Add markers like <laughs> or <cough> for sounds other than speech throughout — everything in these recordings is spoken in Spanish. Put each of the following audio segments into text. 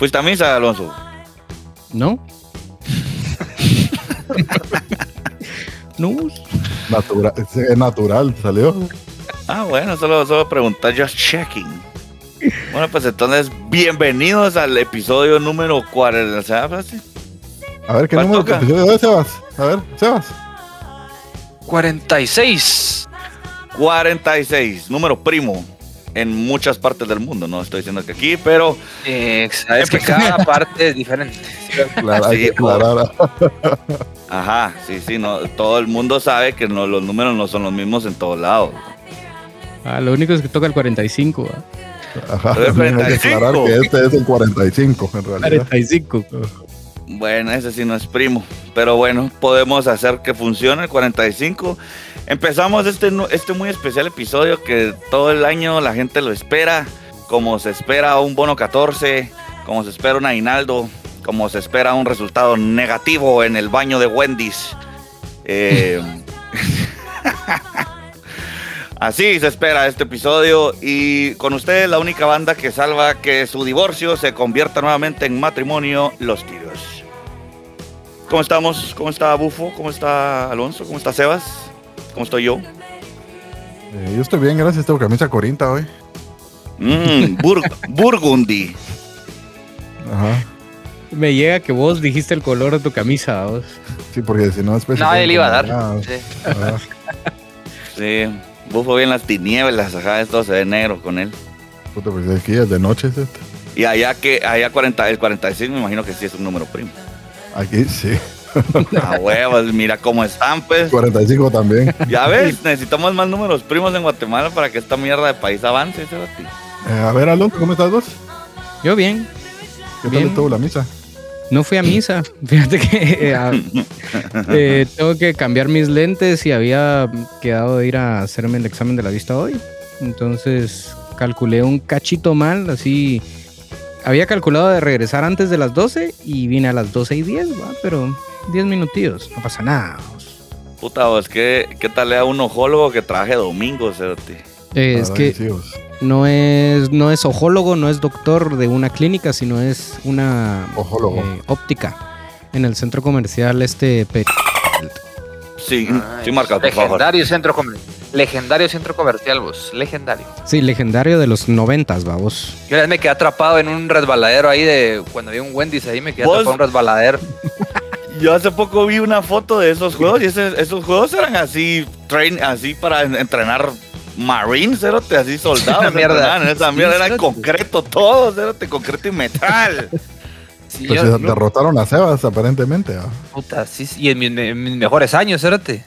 ¿Fuiste a misa, Alonso? ¿No? <laughs> no. Natural, es natural, salió. Ah, bueno, solo, solo preguntar, just checking. Bueno, pues entonces, bienvenidos al episodio número 40. ¿sabes? A ver, ¿qué ¿Cuál número toca? episodio es, Sebas? A ver, Sebas. 46. 46, número primo en muchas partes del mundo. No estoy diciendo que aquí, pero Eh, sabes que <laughs> cada parte es diferente. Sí, aclarar. ajá, sí, sí, no, todo el mundo sabe que no, los números no son los mismos en todos lados. Ah, lo único es que toca el 45. ¿va? Ajá, que 45. aclarar que este es el 45, en realidad. 45. Bueno, ese sí no es primo, pero bueno, podemos hacer que funcione el 45. Empezamos este, este muy especial episodio que todo el año la gente lo espera, como se espera un bono 14, como se espera un aguinaldo, como se espera un resultado negativo en el baño de Wendy's. Eh, <laughs> Así se espera este episodio y con ustedes la única banda que salva que su divorcio se convierta nuevamente en matrimonio, Los Tiros. ¿Cómo estamos? ¿Cómo está Bufo? ¿Cómo está Alonso? ¿Cómo está Sebas? ¿Cómo estoy yo? Eh, yo estoy bien, gracias. Tengo camisa corinta hoy. Mm, Bur- <laughs> Burgundy. Ajá. Me llega que vos dijiste el color de tu camisa, vos. Sí, porque si no después... quedan le iba a dar. ah, Sí. ah, Sí, Bufo bien las tinieblas, ajá, esto se ve negro con él. puta, pues aquí es de noche es este. Y allá que allá 40, el 46 me imagino que sí es un número primo. Aquí sí. <laughs> A huevos, mira cómo están, pues. 45 también. Ya ves, necesitamos más números primos en Guatemala para que esta mierda de país avance, Sebasti. Eh, a ver, Alonso, ¿cómo estás vos? Yo bien. ¿Qué tal estuvo la misa? No fui a misa. <laughs> Fíjate que eh, a- eh, tengo que cambiar mis lentes y había quedado de ir a hacerme el examen de la vista hoy. Entonces calculé un cachito mal, así. Había calculado de regresar antes de las 12 y vine a las 12 y 10, ¿va? pero 10 minutillos, no pasa nada. Puta, vos, ¿qué, ¿qué tal le da un ojólogo que trabaje domingo? Eh, es verdad que vos. no es, no es ojólogo, no es doctor de una clínica, sino es una Ojólogo. eh, óptica en el centro comercial este Pe- Sí, Ay, sí, marca, por favor. legendario centro comercial. Legendario centro comercial, vos. Legendario. Sí, legendario de los noventas, vamos. Yo una vez me quedé atrapado en un resbaladero ahí de. Cuando había un Wendy's ahí, me quedé ¿Vos? atrapado en un resbaladero. <laughs> Yo hace poco vi una foto de esos juegos y ese- esos juegos eran así, train, así para en- entrenar Marines, cerote, así soldados. <laughs> Esa mierda. en Esa Sí, mierda era en cerote. concreto todo, cerote, concreto y metal. <laughs> Sí, Pues yo- se derrotaron a Sebas, aparentemente. ¿ah? puta, sí, sí, y en mis, en mis mejores años, espérate.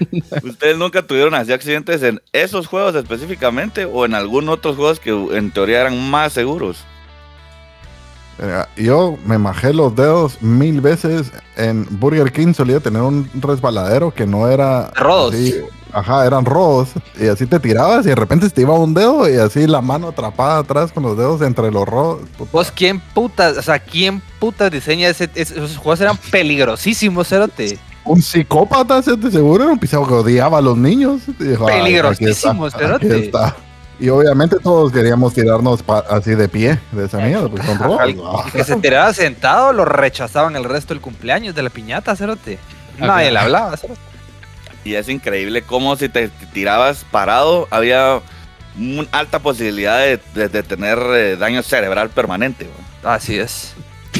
<laughs> ¿Ustedes nunca tuvieron así accidentes en esos juegos específicamente o en algunos otros juegos que en teoría eran más seguros? Eh, Yo me majé los dedos mil veces. En Burger King solía tener un resbaladero que no era. Rodos. así, ajá, eran rodos. Y así te tirabas y de repente te iba un dedo y así la mano atrapada atrás con los dedos entre los rodos. Puta. Vos, ¿quién putas, o sea, quién putas diseña ese, ese- esos juegos? Eran peligrosísimos, cerote. Un psicópata, seguro era un pisado que odiaba a los niños. Dijo, "Ay, Peligrosísimo, aquí está, aquí cerote". está". Y obviamente todos queríamos tirarnos así de pie de esa mierda, pues ¿no? y que se tiraba sentado, lo rechazaban el resto del cumpleaños de la piñata, cerote. Nadie le hablaba, cerote. Y es increíble cómo si te tirabas parado había una alta posibilidad de, de- de tener eh, daño cerebral permanente. Así es.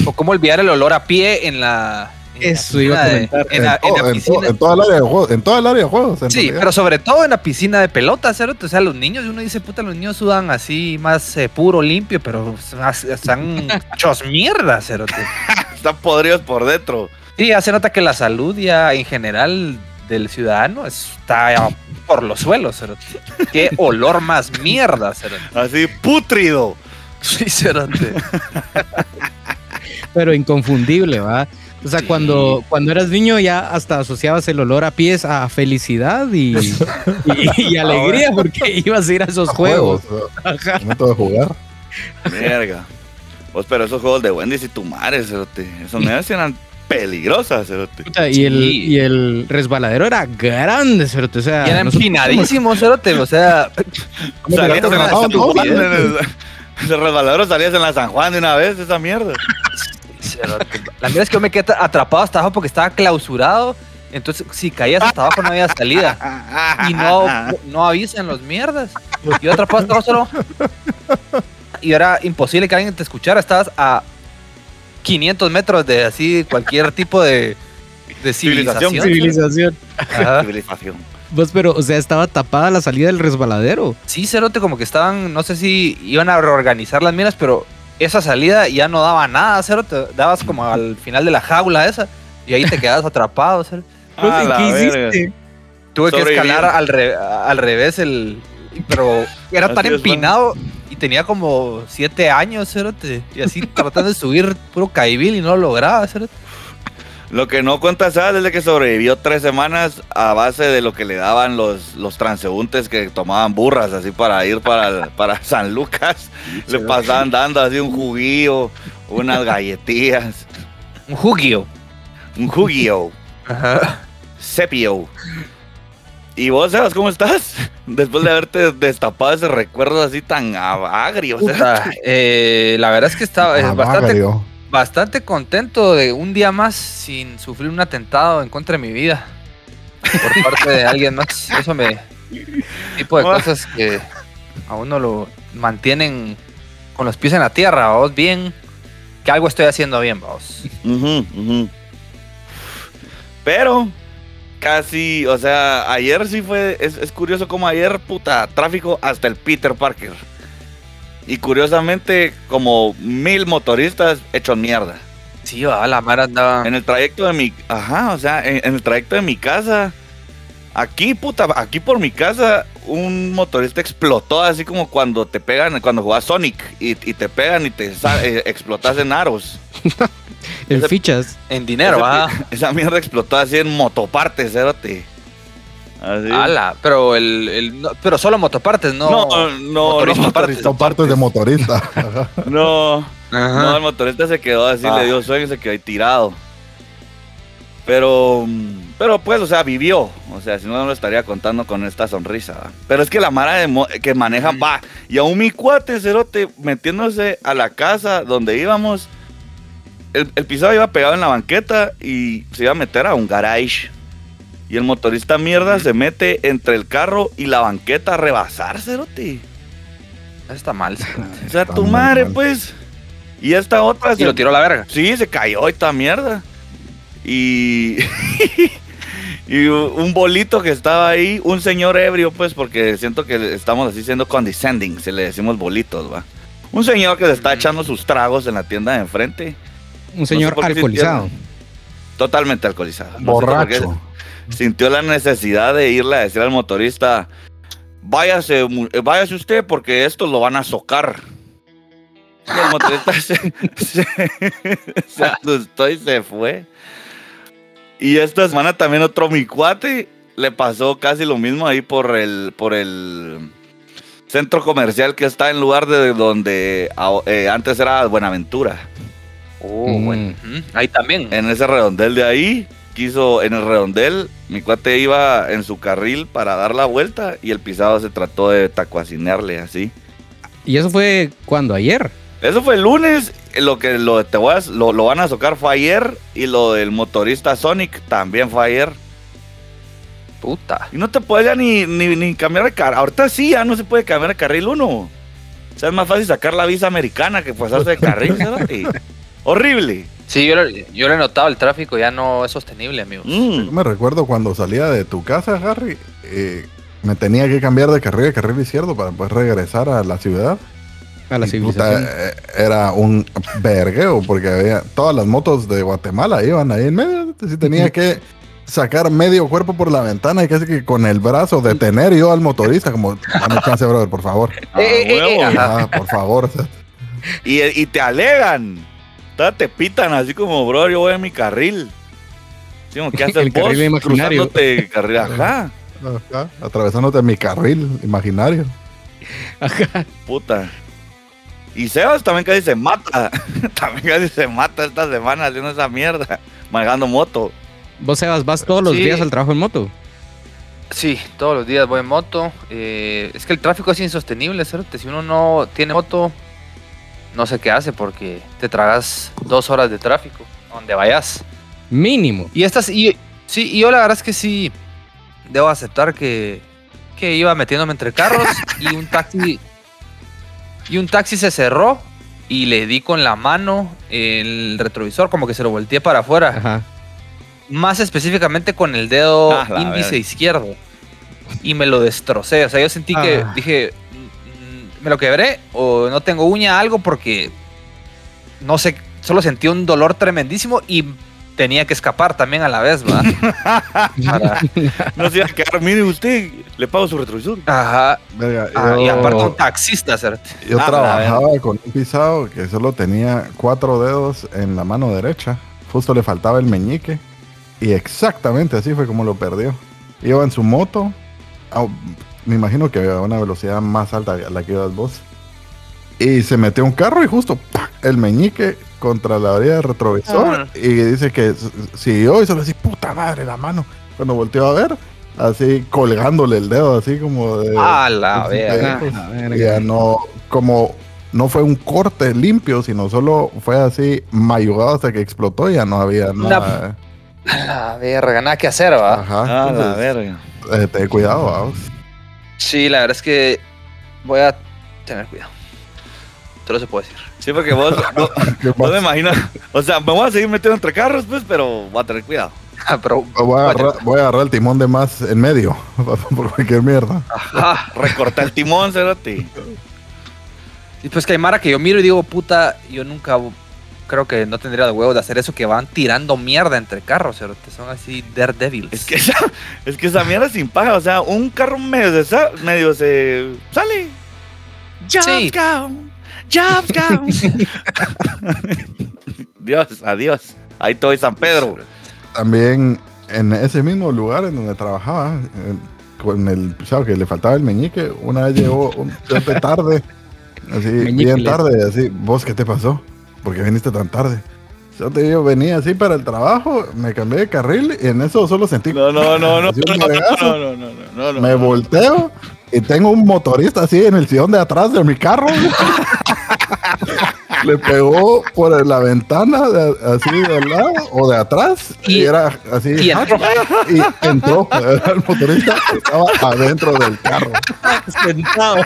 O cómo olvidar el olor a pie en la. Eso iba a comentar. En la, en la piscina. toda el área de juegos, en toda el área de juegos. en Sí, realidad. pero sobre todo en la piscina de pelota, cerote. O sea, los niños, uno dice, puta, los niños sudan así más eh, puro, limpio, pero más- están <laughs> hechos mierda, cerote. <laughs> Están podridos por dentro. Sí, hace nota que la salud ya en general del ciudadano está por los suelos, cerote. Qué olor más mierda, cerote. Así, pútrido. Sí, cerote. <laughs> Pero inconfundible, ¿va? O sea, Sí. cuando, cuando eras niño ya hasta asociabas el olor a pies a felicidad y, y- y <laughs> alegría porque ibas a ir a esos A juegos. ¿no? Ajá. Momento de jugar. Verga. Pues, pero esos juegos de Wendy's y tu madre, cerote. Esos mierdas eran peligrosas, cerote. Puta, Y, el, Sí. y el resbaladero era grande, cerote, O sea, Y era empinadísimo, <laughs> cerote. O sea, Salías en todos, tupideces. <laughs> De resbaladero salías en la San Juan de una vez, esa mierda. La mierda es que yo me quedé atrapado hasta abajo porque estaba clausurado. Entonces, si caías hasta abajo no había salida. Y no, no avisan los mierdas. Yo atrapado hasta abajo solo. Y era imposible que alguien te escuchara. Estabas a 500 metros de así cualquier tipo de, de Civilización. civilización. Civilización. Ajá. <laughs> Civilización. Vos, pero, o sea, estaba tapada la salida del resbaladero. Sí, Cerote, como que estaban, no sé si iban a reorganizar las minas, pero esa salida ya no daba nada, Cerote. Dabas como al final de la jaula esa. Y ahí te <laughs> quedabas atrapado, Cerote. Vos, A ¿y la ¿Qué verga. hiciste? Tuve que escalar al, re- al revés el. Pero era Así tan es, empinado y tenía como siete años, cerote. Y así tratando de subir puro caibil y no lo lograba, cerote. Lo que no cuenta Sad es de que sobrevivió tres semanas a base de lo que le daban los, los transeúntes que tomaban burras así para ir para, el- <laughs> para San Lucas. Le pasaban dando así un juguillo, unas galletillas, Un jugio. un juguillo, Ajá. sepio. ¿Y vos, Sebas, cómo estás? Después de haberte destapado ese recuerdo así tan agrio. o sea. Puta, eh, la verdad es que estaba eh, bastante, bagrio. Bastante contento de un día más sin sufrir un atentado en contra de mi vida. Por parte de alguien más. Eso me. tipo de cosas que a uno lo mantienen con los pies en la tierra, vos bien. Que algo estoy haciendo bien, vos. Pero casi, o sea, ayer sí fue, es, es curioso como ayer, puta, tráfico hasta el Peter Parker. Y curiosamente, como mil motoristas hechos mierda. Sí, va, la mar andaba. En el trayecto de mi, ajá, o sea, en, en el trayecto de mi casa, aquí, puta, aquí por mi casa, un motorista explotó así como cuando te pegan, cuando jugás Sonic y, y te pegan y te eh, explotas en aros. <laughs> En Ese- fichas. En dinero, Ese va. pi- Esa mierda explotó así en motopartes, cérate. Así. Ala, pero el, el- no- pero solo motopartes, no. No, no, no, motorismo no, partes de motorista. <laughs> No, Ajá. no, el motorista se quedó así, Ah. le dio sueño y se quedó ahí tirado. Pero, pero pues, o sea, vivió. O sea, si no, no lo estaría contando con esta sonrisa. ¿va? Pero es que la mara de que maneja, va. Y aún mi cuate, cerote, metiéndose a la casa donde íbamos. El, el pisado iba pegado en la banqueta y se iba a meter a un garage. Y el motorista mierda se mete entre el carro y la banqueta a rebasar, cerote. Está mal. <laughs> O sea, Está tu madre, mal. pues. Y esta otra Y lo tiró a la verga. Sí, se cayó esta mierda. Y. <laughs> y un bolito que estaba ahí, un señor ebrio, pues, porque siento que estamos así siendo condescending, si le decimos bolitos, va. Un señor que se está echando sus tragos en la tienda de enfrente. Un señor alcoholizado. Totalmente alcoholizado. No sé Borracho. Sintió la necesidad de irle a decir al motorista: váyase, eh, váyase usted porque esto lo van a socar. Y el motorista <laughs> se, se, se asustó y se fue. Y esta semana también otro mi cuate le pasó casi lo mismo ahí por el, por el centro comercial que está en lugar de donde eh, antes era Buenaventura. Oh, Mm. bueno. Ujú, Ahí también. En ese redondel de ahí, quiso, en el redondel, mi cuate iba en su carril para dar la vuelta y el pisado se trató de tacuacinearle así. Y eso fue cuando ayer. Eso fue el lunes, lo que lo, te voy a- lo, lo van a socar fue ayer y lo del motorista Sonic también fue ayer. Puta. Y no te puedes ya ni, ni, ni cambiar de carril. Ahorita sí, ya no se puede cambiar de carril uno. O sea, es más fácil sacar la visa americana que pasarse de <laughs> carril. ¿sabes? Horrible. Sí, yo, lo- yo lo he notado, el tráfico ya no es sostenible, amigos. Mm. Yo me recuerdo cuando salía de tu casa, Harry, eh, me tenía que cambiar de carril a carril izquierdo para poder regresar a la ciudad. A la Y, civilización. puta, eh, era un vergueo porque había todas las motos de Guatemala iban ahí en medio. Entonces, tenía <laughs> que sacar medio cuerpo por la ventana y casi que con el brazo detener yo al motorista, como, dame chance, brother, por favor. Ah, Eh, eh, ajá. Ah, por favor. <laughs> Y, y te alegan. Todavía te pitan así como, bro, yo voy en mi carril. Sí, ¿Qué <laughs> haces El vos carril imaginario. cruzándote carril? <laughs> Ajá, ajá, atravesándote mi carril imaginario. <laughs> Ajá. puta. Y Sebas también casi se mata. también casi se mata esta semana haciendo esa mierda. Manejando moto. Vos, Sebas, vas todos los Sí. días al trabajo en moto. Sí, todos los días voy en moto. eh, es que el tráfico es insostenible, ¿cierto? Si uno no tiene moto, no sé qué hace porque te tragas dos horas de tráfico, donde vayas. Mínimo. Y estas, y, sí, y yo la verdad es que sí, debo aceptar que, que iba metiéndome entre carros <laughs> y un taxi, y un taxi se cerró y le di con la mano el retrovisor, como que se lo volteé para afuera. Ajá. Más específicamente con el dedo Ah, índice izquierdo. Y me lo destrocé. O sea, yo sentí que Ah. dije, "Mm, me lo quebré o no tengo uña, algo, porque no sé, solo sentí un dolor tremendísimo y tenía que escapar también a la vez, ¿va? <laughs> Para- No se iba a quedar, mire usted, le pago su retrovisor. Ajá. Verga, Ah, y yo- aparte un taxista, ¿cierto? Yo Ah, trabajaba con un pisado que solo tenía cuatro dedos en la mano derecha. Justo le faltaba el meñique. Y exactamente así fue como lo perdió. Iba en su moto. A- me imagino que a una velocidad más alta a la que ibas vos. Y se metió un carro y justo el meñique contra la orilla del retrovisor. Ah. Y dice que siguió y solo así, puta madre, la mano. Cuando volteó a ver, así colgándole el dedo, así como de. A la verga. ya no, como no fue un corte limpio, sino solo fue así mayugado hasta que explotó, ya no había nada. A la verga, nada que hacer, ¿va? Ajá. Ah, la verga. eh, ten cuidado, vamos. Sí, la verdad es que voy a tener cuidado. Te lo se puede decir. Sí, porque vos, <laughs> vos, ¿Qué vos me pasa? imaginas, o sea, me voy a seguir metiendo entre carros, pues, pero voy a tener cuidado. Ah, Pero, Voy a, agarrar, voy a agarrar el timón de más en medio, <laughs> por cualquier mierda. ajá. Recorta el timón, Cerati. Y pues que hay Mara que yo miro y digo, puta, yo nunca creo que no tendría de huevos de hacer eso que van tirando mierda entre carros, ¿cierto? Son así daredevils. Es que esa, es que esa mierda es sin paja, o sea, un carro medio se, sa- medio se sale. Jobs Sí. jobs <laughs> count. Dios, adiós. Ahí estoy San Pedro. También en ese mismo lugar en donde trabajaba, eh, con el pisado que le faltaba el meñique, una vez llegó un <laughs> tarde, así, bien tarde, así, ¿vos qué te pasó? ¿Por qué viniste tan tarde? Yo te digo, venía así para el trabajo, me cambié de carril y en eso solo sentí No, no, no, no, no, no, no, no, no, no, me volteo y tengo un motorista así en el sillón de atrás de mi carro. <laughs> Le pegó por la ventana de- así de al lado o de atrás y, Y- era así y entró. <laughs> y entró el motorista estaba adentro del carro Sentado.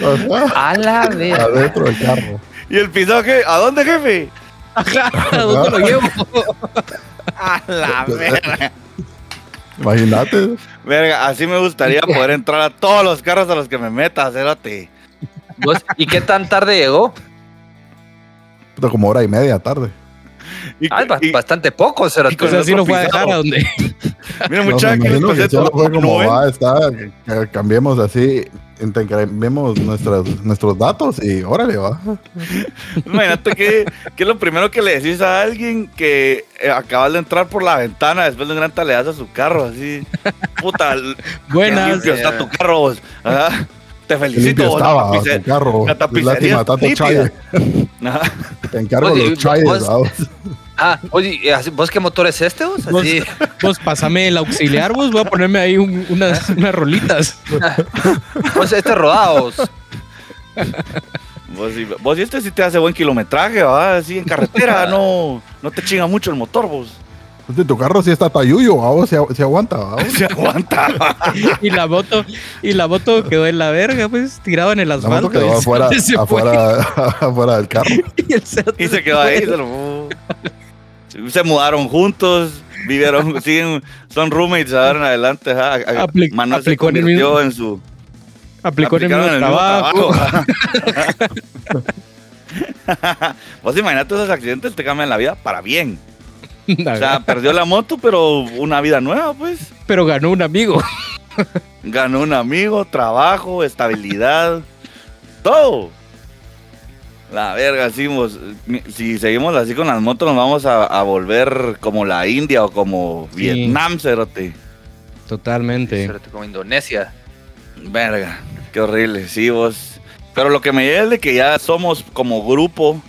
Ajá, A la verga. adentro del carro ¿Y el pisado qué? ¿A dónde, jefe? <laughs> ¿A dónde lo llevo? <laughs> A la verga. imagínate Verga, así me gustaría poder entrar a todos los carros a los que me meta, Cerati. ¿Vos- ¿Y qué tan tarde llegó? como hora y media tarde Y, Ah, y- bastante poco, ¿será? O sea, sí lo fue a dejar a donde. <laughs> Mira, No, muchachos, ¿No va ven? está que cambiemos así intercambiemos nuestras, nuestros datos y órale va <laughs> Imagínate que, que es lo primero que le decís a alguien que eh, acabas de entrar por la ventana después de un gran taleazo a su carro, así. Puta, <laughs> Buenas. limpio está tu carro, vos. Te felicito, limpio estaba la tapice- tu carro. la tapicería. <laughs> Te encargo Oye, los chayes. <laughs> Ah, oye, ¿y así- ¿vos qué motor es este? Vos? Vos, Así, <laughs> vos pásame el auxiliar, vos voy a ponerme ahí un- unas, unas rolitas. vos este rodados. Vos, sí- vos y este sí te hace buen kilometraje, ¿va? Así en carretera, no, no te chinga mucho el motor, vos. Hostia, Tu carro sí está tayuyo, ¿va? Se, se aguanta. <laughs> Se aguanta. Y la moto, y la moto quedó en la verga, pues, tirado en el La asfalto. moto quedó y afuera, <laughs> se afuera, <laughs> afuera del carro. Y el cerote Y se quedó ahí. Se, lo- se mudaron juntos, vivieron, siguen, son roommates ahora en adelante. Manuel se aplicó en el convirtió mismo- en su. Aplicó en el mismo trabajo. trabajo. Vos imagínate esos accidentes te cambian la vida para bien. <laughs> O sea, perdió la moto, pero una vida nueva, pues. Pero ganó un amigo. Ganó un amigo, trabajo, estabilidad, todo. La verga, sí, mos- mi- si seguimos así con las motos, nos vamos a, a volver como la India o como Sí. Vietnam, cerote. Totalmente. Cerote, Como Indonesia. Verga, qué horrible, sí, vos. Pero lo que me llega es de que ya somos como grupo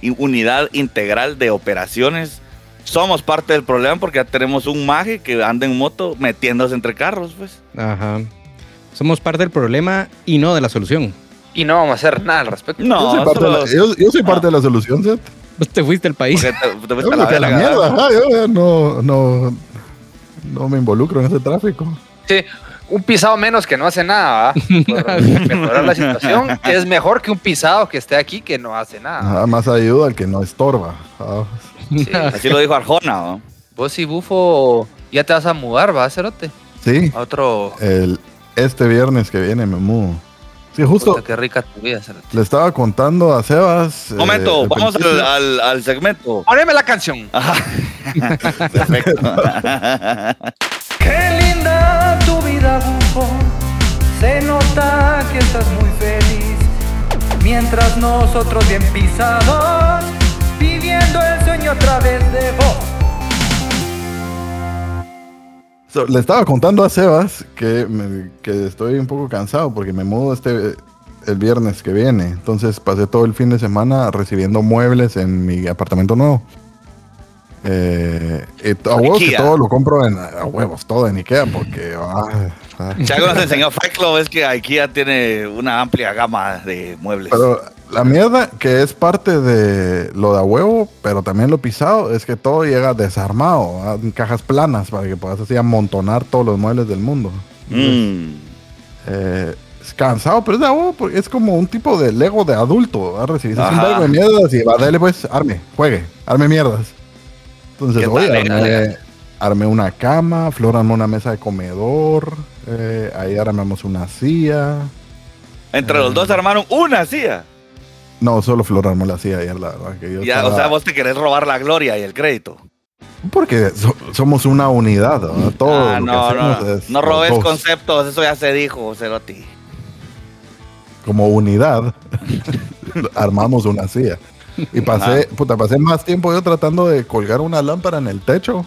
y unidad integral de operaciones. Somos parte del problema porque ya tenemos un maje que anda en moto metiéndose entre carros, pues. Ajá. Somos parte del problema y no de la solución. Y no vamos a hacer nada al respecto. Yo No, soy parte, de, la, solo- yo, yo soy parte de la solución, Seth. Pues te fuiste del país. te, te Yo fuiste a me la mierda, ¿verdad? ajá, yo ya no, no, no me involucro en ese tráfico. Sí, un pisado menos que no hace nada, ¿va? Por mejorar la situación. Es mejor que un pisado que esté aquí que no hace nada. Nada más ayuda al que no estorba. Sí. <laughs> Así lo dijo Arjona, ¿no? Vos y Bufo ya te vas a mudar, ¿va, Cerote? Sí, A otro... el, este viernes que viene me mudo. Sí, justo Puta, qué rica tu vida, Cerote. le estaba contando a Sebas. eh, Momento, al vamos al, al, al segmento. Poneme la canción. <laughs> Perfecto. Qué linda tu vida, bufo. Se nota que estás muy feliz. Mientras nosotros bien pisados, viviendo el sueño a través de vos. So, le estaba contando a Sebas que, me- que estoy un poco cansado porque me mudo este el viernes que viene. Entonces pasé todo el fin de semana recibiendo muebles en mi apartamento nuevo. Eh, y to- a huevos que todo lo compro en a huevos, todo en Ikea porque ah, ah. Si algo nos enseñó Frecklo es que IKEA tiene una amplia gama de muebles. Pero la mierda que es parte de lo de a huevo, pero también lo pisado, es que todo llega desarmado, en cajas planas para que puedas así amontonar todos los muebles del mundo. Mm. Eh, es cansado, pero es de a huevo, porque es como un tipo de Lego de adulto. Recibís un Ajá. vergo de mierdas y va, dale pues, arme, juegue, arme mierdas. Entonces, oye, armé, vale. armé una cama, Flor armó una mesa de comedor, eh, ahí armamos una silla. Entre los dos armaron una silla. No, solo Flor armó la silla ayer, la verdad. Que yo Ya, estaba- O sea, vos te querés robar la gloria y el crédito. Porque so- somos una unidad, ¿no? Todo Ah, lo que no, no, es no robes dos. conceptos, eso ya se dijo, Cerotti. Como unidad, <laughs> armamos una silla. Y pasé, puta, pasé más tiempo yo tratando de colgar una lámpara en el techo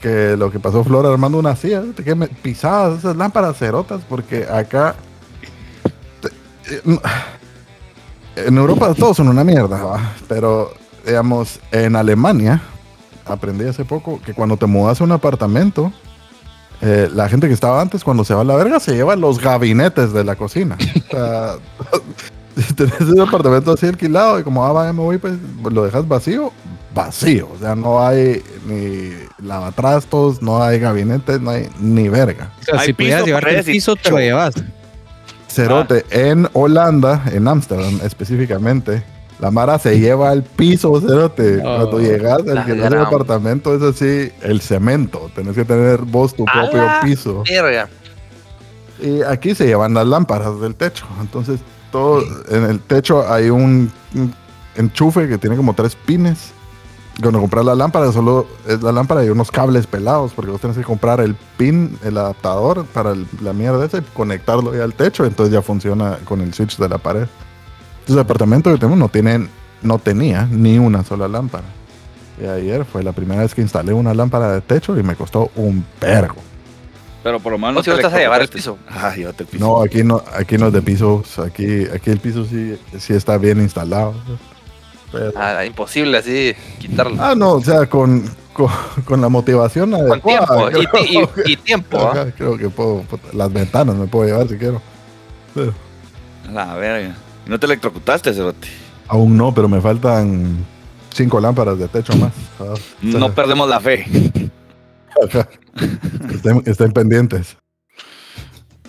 que lo que pasó Flor armando una silla. Te quedé me- pisadas esas lámparas cerotas, porque acá. te- eh, En Europa todos son una mierda, ¿va? pero digamos, en Alemania aprendí hace poco que cuando te mudas a un apartamento, eh, la gente que estaba antes, cuando se va a la verga, se lleva los gabinetes de la cocina. O sea, <laughs> si tenés un apartamento así alquilado y como, ah, vaya, me voy, pues lo dejas vacío, vacío. O sea, no hay ni lavatrastos, no hay gabinetes, no hay ni verga. O sea, si pudieras piso, llevarte el piso, te lo llevas. Cerote, en Holanda, en Ámsterdam específicamente, la Mara se lleva el piso, Cerote. Oh, Cuando llegas, la que no es el gran- apartamento es así, el cemento. Tenés que tener vos tu propio piso. Verga. Y aquí se llevan las lámparas del techo. Entonces, todo en el techo hay un, un enchufe que tiene como tres pines. Cuando compras la lámpara, solo es la lámpara y unos cables pelados, porque vos tenés que comprar el pin, el adaptador para el- la mierda esa y conectarlo ya al techo. Entonces ya funciona con el switch de la pared. Entonces, el apartamento que tenemos no, tiene, no tenía ni una sola lámpara. Y ayer fue la primera vez que instalé una lámpara de techo y me costó un pergo. Pero por lo menos. Sí te vas a llevar el piso. Ah, llévate el piso. No, aquí no, aquí no es de pisos, aquí, aquí el piso sí, sí está bien instalado. Pero- Ah, imposible así quitarlo. ah, no, o sea, con, con, con la motivación Con adecuada. tiempo. Y, tiempo. ¿ah? Creo que puedo, las ventanas me puedo llevar si quiero. Pero La verga. ¿Y ¿No te electrocutaste, Cerotti? aún no, pero me faltan cinco lámparas de techo más. Ah, No perdemos la fe. <laughs> estén pendientes.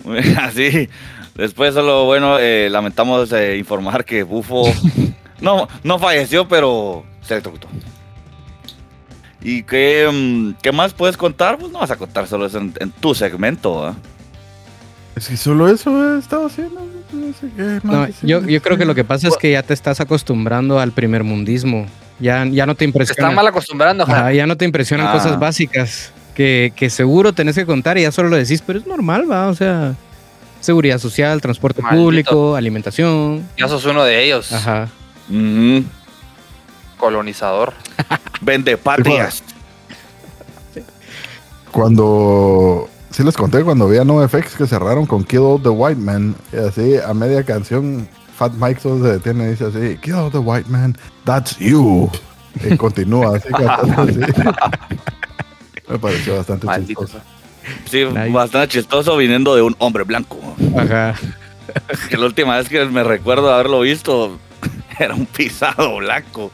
<laughs> Así. Después solo, bueno, eh, lamentamos eh, informar que Bufo <laughs> no, no falleció, pero se electrocutó. ¿Y qué, mm, qué más puedes contar? Pues no vas a contar solo eso en, en tu segmento. ¿ah? Es que solo eso he estado haciendo. No sé qué más No, yo, yo creo que lo que pasa es que ya te estás acostumbrando al primermundismo. Ya, ya no te impresiona. están mal acostumbrando. Ajá, ajá. ya no te impresionan Ah. cosas básicas que, que seguro tenés que contar y ya solo lo decís, pero es normal, va. O sea, seguridad social, transporte Maldito. público, alimentación. Ya sos uno de ellos. Ajá. Colonizador. <laughs> Vende patrias. Cuando. Sí les conté cuando vi a NoFX que cerraron con Kill All the White Man. Y así, a media canción, Fat Mike solo se detiene y dice así: Kill All the White Man, that's you. Y continúa así <laughs> cantando así. Me pareció bastante Maldito. chistoso. Sí, Nice. bastante chistoso viniendo de un hombre blanco. Ajá. <laughs> que la última vez que me recuerdo haberlo visto <laughs> era un pisado blanco.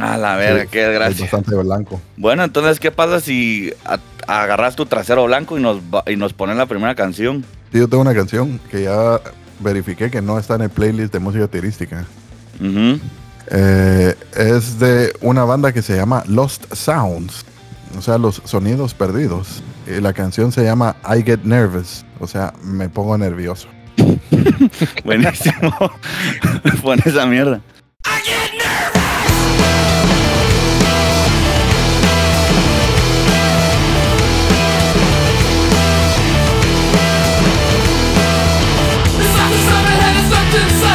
A la verga, Sí, qué es gracia. Bastante blanco. Bueno, entonces, ¿qué pasa si a- agarras tu trasero blanco y nos, y nos ponen la primera canción? Sí, yo tengo una canción que ya verifiqué que no está en el playlist de música turística. Eh, es de una banda que se llama Lost Sounds, o sea, los sonidos perdidos. Y la canción se llama I Get Nervous, o sea, me pongo nervioso. <laughs> <laughs> Buenísimo. <laughs> Pon esa mierda. Inside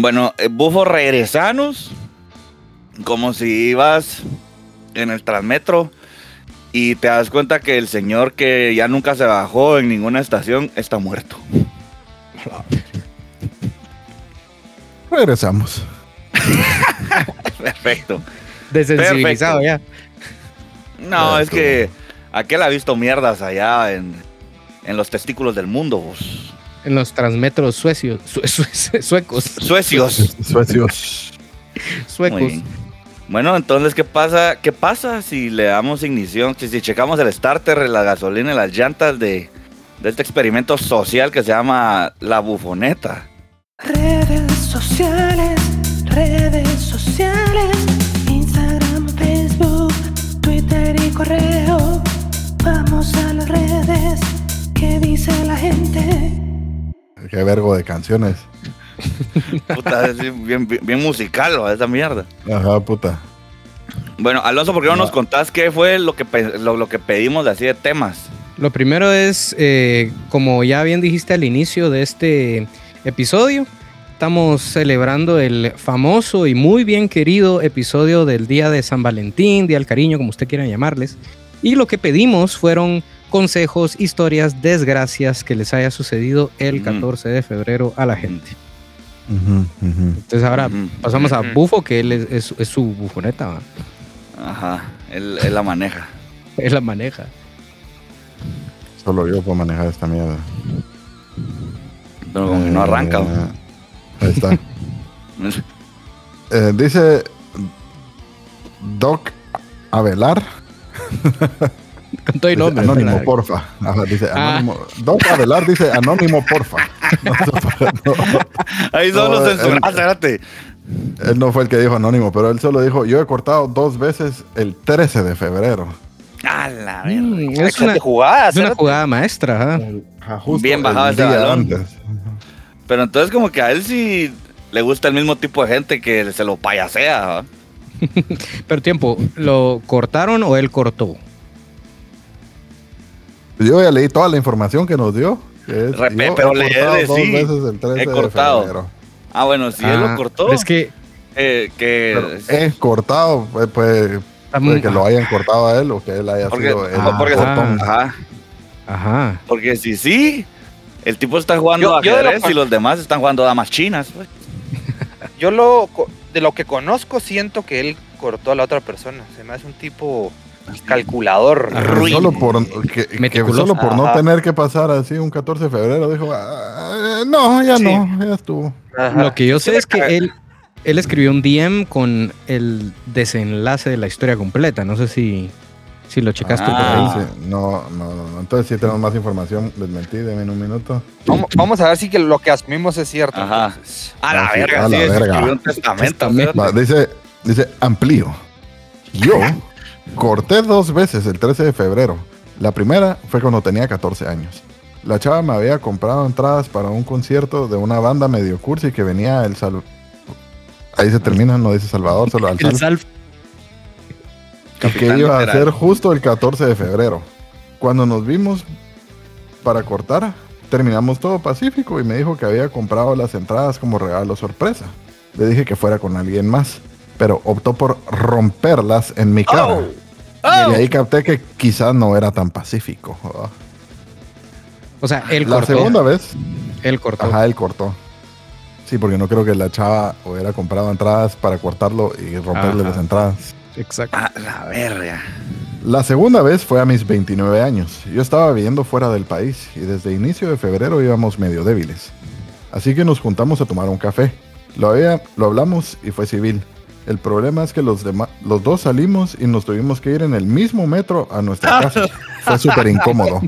Bueno, eh, Bufo, regresanos. como si ibas en el transmetro y te das cuenta que el señor que ya nunca se bajó en ninguna estación está muerto. Regresamos. Perfecto. Desensibilizado ya. No, es que aquel ha visto mierdas allá en, en los testículos del mundo, vos. En los transmetros suecios, <laughs> sue- sue- suecos, Suecios. Suecios. Suecos. Bueno, entonces, ¿qué pasa? ¿Qué pasa si le damos ignición? Si, si checamos el starter, la gasolina y las llantas de, de este experimento social que se llama la bufoneta. Redes sociales, redes sociales, Instagram, Facebook, Twitter y correo. Vamos a las redes, ¿qué dice la gente? Qué vergo de canciones. <laughs> Puta, es bien, bien, bien musical, ¿va? esa mierda. Ajá, puta. Bueno, Alonso, ¿por qué no, No. nos contás qué fue lo que, lo, lo que pedimos de así de temas? Lo primero es, eh, como ya bien dijiste al inicio de este episodio, estamos celebrando el famoso y muy bien querido episodio del Día de San Valentín, Día del Cariño, como usted quiera llamarles. Y lo que pedimos fueron consejos, historias, desgracias que les haya sucedido el Ujú. 14 de febrero a la gente. Entonces ahora pasamos a. Bufo, que él es, es- es su bufoneta, ¿va? Ajá, él, él la maneja. <laughs> él la maneja. Solo yo puedo manejar esta mierda. Pero como que no arranca. Eh, Ahí está. <laughs> Eh, dice Doc Avelar. <laughs> Con todo Dice, nombre. anónimo, porfa. Ajá, dice Ah. anónimo. Doc Avelar dice anónimo, porfa. No, no, Ahí solo censuraste, espérate. él no fue el que dijo anónimo, pero él solo dijo, yo he cortado dos veces el 13 de febrero. A la. Mm, es una, jugada, es una jugada maestra. Ajá, justo Bien bajado el ese día balón. antes. Pero entonces como que a él sí le gusta el mismo tipo de gente que se lo payasea. <laughs> Pero tiempo, ¿lo cortaron o él cortó? Yo ya leí toda la información que nos dio. que es- yo pero he le he cortado de dos sí, veces el 13 he de cortado. febrero. Ah, bueno, si él Ah, lo cortó, pero Es que eh, que... He cortado, pues, pues, muy- que lo hayan cortado a él o que él haya porque, sido el Ah, porque, cortón. ajá, Ajá. porque si sí, el tipo está jugando Yo- yo de lo ajedrez y los demás están jugando damas chinas. pues. Yo lo, de lo que conozco, siento que él cortó a la otra persona. Se me hace un tipo calculador. Ah, Ruin. Solo por, que, que Meticuloso. solo por no tener que pasar así un 14 de febrero, dijo, "Ah, no, ya Sí. no, ya estuvo. Ajá. Lo que yo sé Sí, es que él, él escribió un DM con el desenlace de la historia completa. No sé si, si lo checaste por Ah. ahí. Sí, no, no, no, no. Entonces, si tenemos más información, les mentí, denme un minuto. Vamos, vamos a ver si que lo que asumimos es cierto. Ajá. A la sí, verga, a sí, la verga. escribió un testamento. Va, dice, dice, amplío. Yo corté dos veces el 13 de febrero. La primera fue cuando tenía 14 años. La chava me había comprado entradas para un concierto de una banda medio cursi que venía el Sal... Ahí se termina, no dice Salvador, solo al Sal. Que iba a ser justo el 14 de febrero. Cuando nos vimos para cortar, terminamos todo pacífico y me dijo que había comprado las entradas como regalo sorpresa. Le dije que fuera con alguien más, pero optó por romperlas en mi cara. Oh. Y ahí capté que quizás no era tan pacífico. Oh. O sea, él La cortó. segunda vez, Él cortó. ajá, él cortó. Sí, porque no creo que la chava hubiera comprado entradas para cortarlo y romperle Ajá. las entradas. Exacto. A la verga. La segunda vez fue a mis 29 años. Yo estaba viviendo fuera del país y desde inicio de febrero íbamos medio débiles. Así que nos juntamos a tomar un café. Lo, había- lo hablamos y fue civil. El problema es que los, los dos salimos y nos tuvimos que ir en el mismo metro a nuestra casa. Fue súper incómodo.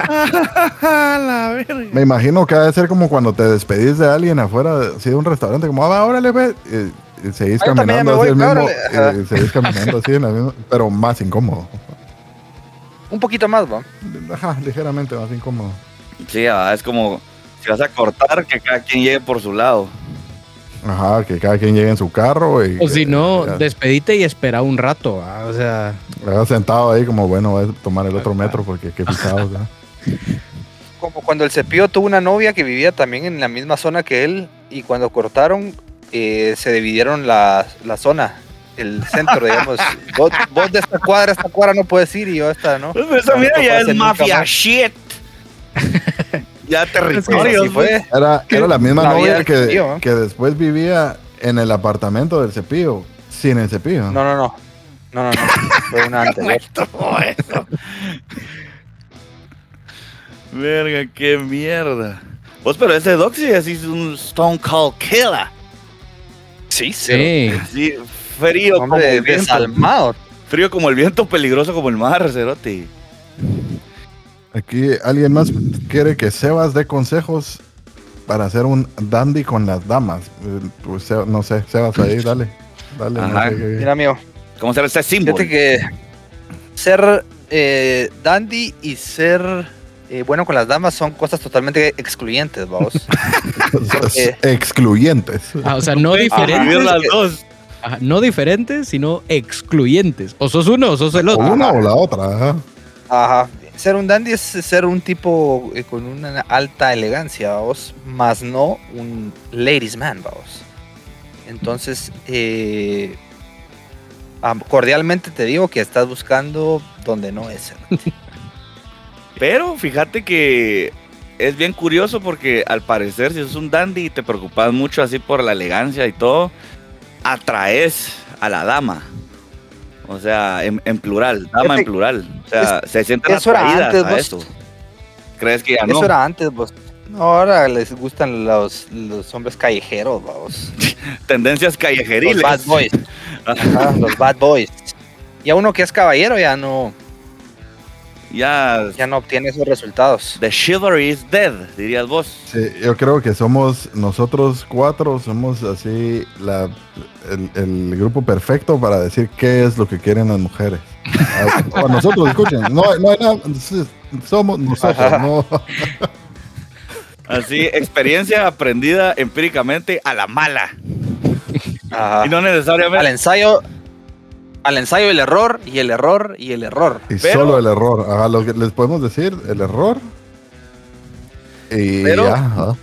A <laughs> la verga. Me imagino que ha de ser como cuando te despedís de alguien afuera de, así de un restaurante, como, ah, órale, ve. Y, y seguís Ah, caminando así, el mismo, y seguís caminando así, en la misma- pero más incómodo. Un poquito más, va. Ajá, ligeramente más incómodo. Sí, ah, es como si vas a cortar, que cada quien llegue por su lado. Ajá, que cada quien llegue en su carro y... O si no, ya- despedite y espera un rato. O sea, sentado ahí como, bueno, voy a tomar el otro metro porque qué pisado, ¿verdad? <laughs> Como cuando el cepillo tuvo una novia que vivía también en la misma zona que él y cuando cortaron eh, se dividieron la, la zona, el centro, digamos. <laughs> vos, vos de esta cuadra a esta cuadra no puedes ir y yo esta, ¿no? Pues Eso No, mira no ya es mafia shit. <laughs> ya Así territorio. fue. Era, era la misma La novia que, que después vivía en el apartamento del cepillo, sin el cepillo. No, no, no. No, no, no. Fue una anterior. <laughs> Todo eso. Verga, qué mierda. Vos, pero ese Doxy así es un Stone Cold Killer. Sí, Sí. Sí, frío como el viento. desalmado. Frío como el viento, peligroso como el mar, cerote. Aquí alguien más quiere que Sebas dé consejos para hacer un dandy con las damas. Eh, Pues, Se- no sé, Sebas ahí, <laughs> dale. Dale, no Ajá. sé qué- Mira, amigo. ¿Cómo será ese símbolo? Fíjate que ser eh, dandy y ser eh, bueno con las damas son cosas totalmente excluyentes, vamos. <laughs> Excluyentes. Ah, o sea, no diferentes, las dos. ajá, no diferentes, sino excluyentes. O sos uno o sos el O otro. una o la otra. ajá. Ajá. Ser un dandy es ser un tipo eh, con una alta elegancia, vamos, más no un ladies man, vamos. Entonces, eh, cordialmente te digo que estás buscando donde no es. <laughs> Pero fíjate que es bien curioso porque al parecer si sos un dandy y te preocupas mucho así por la elegancia y todo, atraes a la dama. O sea, en, en plural, dama en plural. O sea, se sienten eso era antes, a vos. eso. ¿Crees que ya Eso no? era antes, vos. No, ahora les gustan los, los hombres callejeros, vamos. <laughs> Tendencias Los callejeriles. bad boys. <laughs> Ajá, los bad boys. Y a uno que es caballero ya no, Ya, ya no obtiene esos resultados. the chivalry is dead, dirías vos. Sí, yo creo que somos nosotros cuatro, somos así la, el, el grupo perfecto para decir qué es lo que quieren las mujeres. Ah, nosotros, escuchen, no, no hay nada, somos nosotros, Ajá. no. Así, experiencia aprendida empíricamente a la mala. Ajá. Y no Al necesariamente. ensayo, al ensayo el error y el error y el error. Y Pero- solo el error. Ajá, lo que les podemos decir, el error. Y Pero- ya.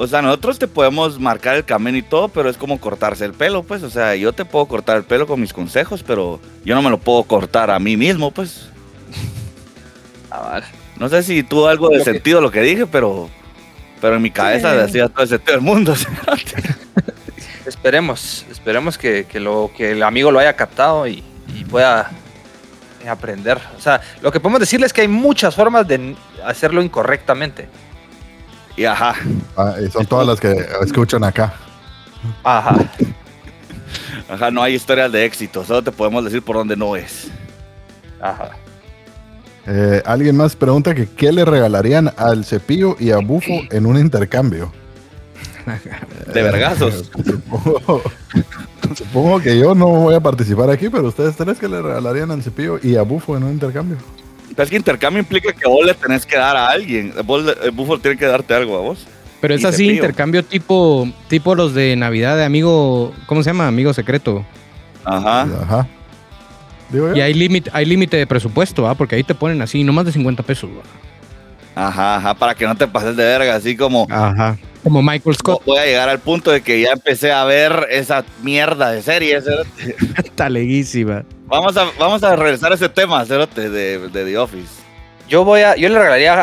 O sea, nosotros te podemos marcar el camino y todo, pero es como cortarse el pelo, pues. O sea, yo te puedo cortar el pelo con mis consejos, pero yo no me lo puedo cortar a mí mismo, pues. <laughs> Ah, No sé si tuvo algo de sentido lo que dije, pero. Pero en mi cabeza Sí. decía todo el sentido del mundo. <laughs> Esperemos, esperemos que, que lo, que el amigo lo haya captado y, y pueda aprender. O sea, lo que podemos decirle es que hay muchas formas de hacerlo incorrectamente. y ajá. Ah, y son todas las que escuchan acá. Ajá. Ajá, no hay historias de éxito. Solo te podemos decir por dónde no es. Ajá. Eh, Alguien más pregunta que qué le regalarían al cepillo y a Bufo en un intercambio. De vergazos. <laughs> <laughs> Supongo, que yo no voy a participar aquí, pero ustedes tres que le regalarían al cepillo y a Bufo en un intercambio. Pero es que intercambio implica que vos le tenés que dar a alguien. Vos, el búfalo tiene que darte algo a vos. Pero es así, intercambio tipo, tipo los de Navidad de amigo, ¿cómo se llama? Amigo secreto. Ajá. Ajá. Digo. Y hay límite hay límite de presupuesto, ¿ah? Porque ahí te ponen así, no más de 50 pesos. ¿va? Ajá, ajá, para que no te pases de verga, así como Ajá. Como Michael Scott. voy a llegar al punto de que ya empecé a ver esa mierda de series. cerote. <laughs> Está leguísima. Vamos a, vamos a regresar a ese tema, cerote, de, de The Office. Yo voy a, yo le regalaría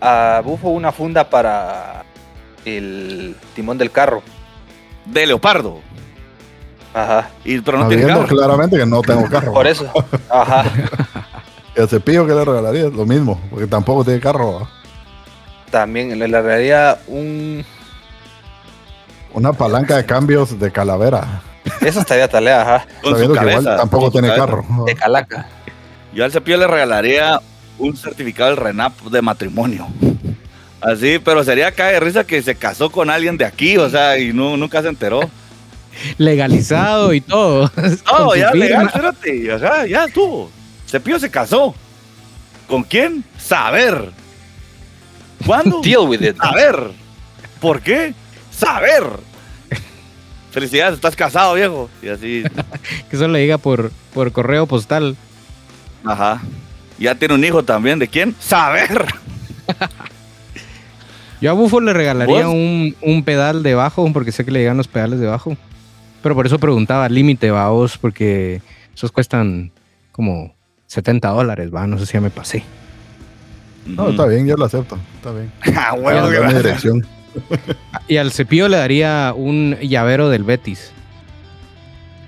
a, a Bufo una funda para el timón del carro. De Leopardo. Ajá. Y, pero no tiene carro. claramente que no tengo carro. Por eso. Ajá. <laughs> Al cepillo que le regalaría lo mismo, porque tampoco tiene carro. También le regalaría un. Una palanca de cambios de calavera. Eso estaría talea, ajá. Con su que igual cabeza. tampoco con su tiene cabeza. carro. De calaca. Yo al cepillo le regalaría un certificado del RENAP de matrimonio. Así, pero sería cae de risa que se casó con alguien de aquí, o sea, y no, nunca se enteró. Legalizado y todo. <laughs> Su ya legal, espérate, ajá, ya estuvo. Cepillo se casó. ¿Con quién? Saber. ¿Cuándo? Deal with it. Saber. ¿Por qué? Saber. <laughs> Felicidades, estás casado, viejo. Y así, <laughs> Que eso le diga por, por correo postal. ajá. Ya tiene un hijo también, ¿de quién? Saber. Yo a Bufo le regalaría ¿Vos? un, un pedal de bajo, porque sé que le llegan los pedales de bajo. Pero por eso preguntaba, límite, vaos, porque esos cuestan como 70 dólares, va, no sé si ya me pasé. No, está bien, yo lo acepto. Está bien. <laughs> Ah, Voy huevo, a que dar mi va. dirección. Y al cepillo le daría un llavero del Betis.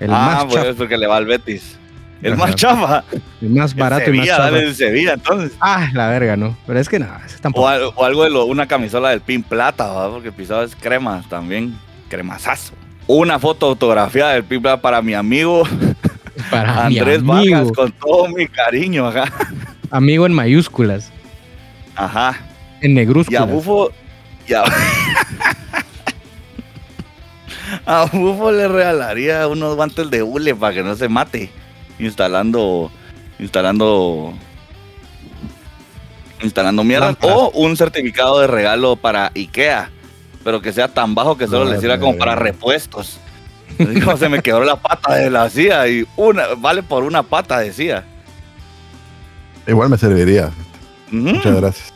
El ah, más pues porque le va al Betis. El Ajá. más chafa. el más barato y más Sevilla, chafa. dale Sevilla, entonces. Ah, la verga, ¿no? Pero es que nada, ese tampoco. O, al- o algo de lo, una camisola del Pin Plata, ¿verdad? porque pisado es crema también. Cremazazo. Una foto autografiada del Pin Plata para mi amigo <laughs> Para mi Andrés amigo. Vargas, con todo mi cariño. Ajá. Amigo en mayúsculas, Ajá. en Y a negrúsculas. Bufo. Y a... <laughs> a Bufo le regalaría unos guantes de hule para que no se mate. Instalando. Instalando. Instalando mierda. O un certificado de regalo para IKEA. Pero que sea tan bajo que solo No, le sirva como para repuestos. Como se me quebró la pata de la CIA y una, vale por una pata, decía. Igual me serviría. Muchas gracias.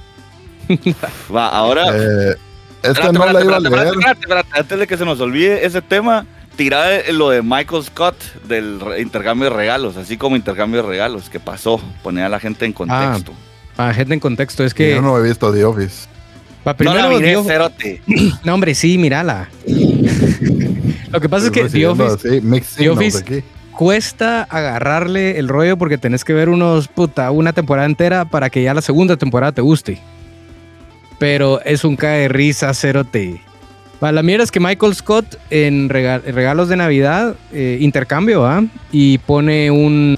<laughs> Va, ahora. Eh, esta Espérate, no la espérate, iba a espérate, leer. espérate, espérate, Antes de que se nos olvide ese tema, tira eh, lo de Michael Scott del intercambio de regalos, así como intercambio de regalos que pasó, poner a la gente en contexto. Para gente en contexto, es que. Yo no he visto The Office. pa' no primero, la miré, The Office- cerote. <clears throat> no, hombre, sí, mírala. <laughs> Lo que pasa es que The Office así, The Office- aquí. cuesta agarrarle el rollo porque tenés que ver unos, puta, una temporada entera para que ya la segunda temporada te guste. Pero es un cae risa, cerote. Va, la mierda es que Michael Scott en rega- regalos de Navidad, eh, intercambio, ¿ah? Y pone un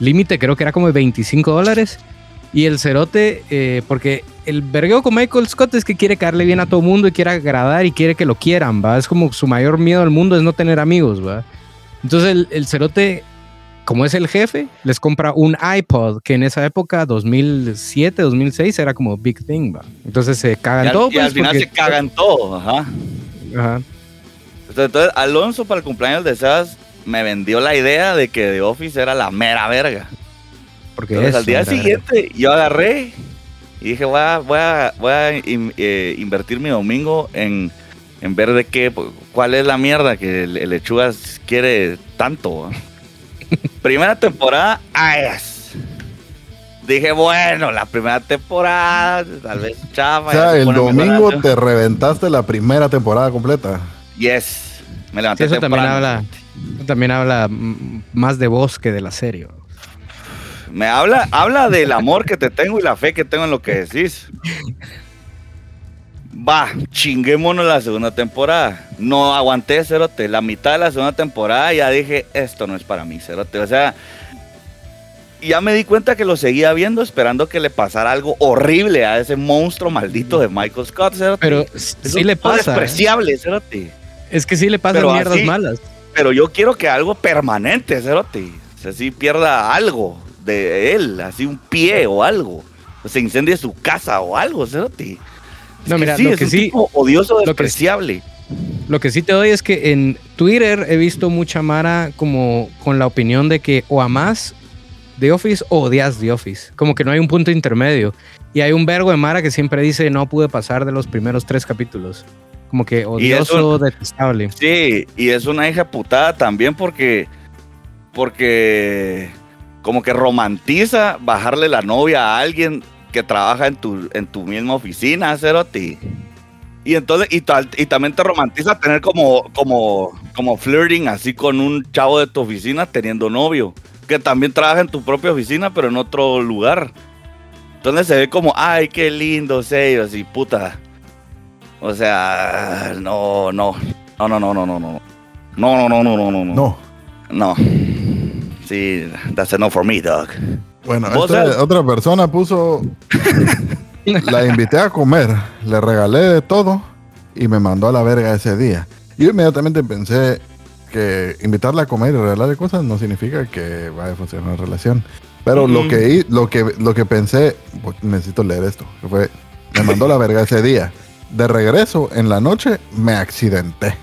límite, creo que era como de 25 dólares. Y el cerote, eh, porque el vergueo con Michael Scott es que quiere caerle bien a todo mundo y quiere agradar y quiere que lo quieran, ¿va? Es como su mayor miedo al mundo es no tener amigos, ¿va? Entonces el cerote, como es el jefe, les compra un iPod, que en esa época, 2007, 2006, era como big thing, ¿va? Entonces se Y cagan al, todo. y al pues, final porque- se cagan todo, ajá. Ajá. Entonces, Alonso para el cumpleaños de Sebas me vendió la idea de que The Office era la mera verga. Porque Entonces, al día siguiente yo agarré y dije, voy a, voy a, voy a in- eh, invertir mi domingo en, en ver de qué, cuál es la mierda que el, el Lechugas quiere tanto. ¿va? Primera temporada, Ayas. Dije, bueno, la primera temporada, tal vez chafa. O ya sea, se el domingo mejorando. te reventaste la primera temporada completa. Yes, me Sí, levanté eso también habla, eso también habla más de vos que de la serie. Me habla, habla del amor que te tengo y la fe que tengo en lo que decís. <laughs> Va, chinguémonos la segunda temporada. No aguanté, Cerote. La mitad de la segunda temporada ya dije, esto no es para mí, Cerote. O sea, ya me di cuenta que lo seguía viendo esperando que le pasara algo horrible a ese monstruo maldito de Michael Scott, Cerote. Pero Es sí le pasa. despreciable, Cerote. Es que sí le pasan Pero mierdas así- malas. Pero yo quiero que algo permanente, Cerote. O sea, si pierda algo de él, así un pie o algo. O se incendie su casa o algo, Cerote. No, mira, sí, lo es que un sí- tipo odioso, lo que- despreciable. Lo que sí te doy es que en Twitter he visto mucha Mara como con la opinión de que o amás The Office o odias The Office. Como que no hay un punto intermedio. Y hay un vergo de Mara que siempre dice no pude pasar de los primeros tres capítulos. Como que odioso, detestable. Sí, y es una hija putada también porque. Porque. Como que romantiza bajarle la novia a alguien que trabaja en tu, en tu misma oficina, Ceroti. Y entonces, y, tal, y también te romantiza tener como, como, como flirting así con un chavo de tu oficina teniendo novio, que también trabaja en tu propia oficina, pero en otro lugar. Entonces se ve como, ay, qué lindos ellos, y puta. O sea, no, no. No, no, no, no, no, no. No, no, no, no, no, no. No. No. Sí, that's enough for me, dog. Bueno, ¿Vos esta- sabes? otra persona puso. <laughs> la invité a comer, le regalé de todo y me mandó a la verga ese día. Yo inmediatamente pensé que invitarla a comer y regalarle cosas no significa que vaya a funcionar una relación. Pero lo, que, lo, que, lo que pensé, pues, necesito leer esto, que fue, me mandó a la verga ese día. De regreso, en la noche, me accidenté.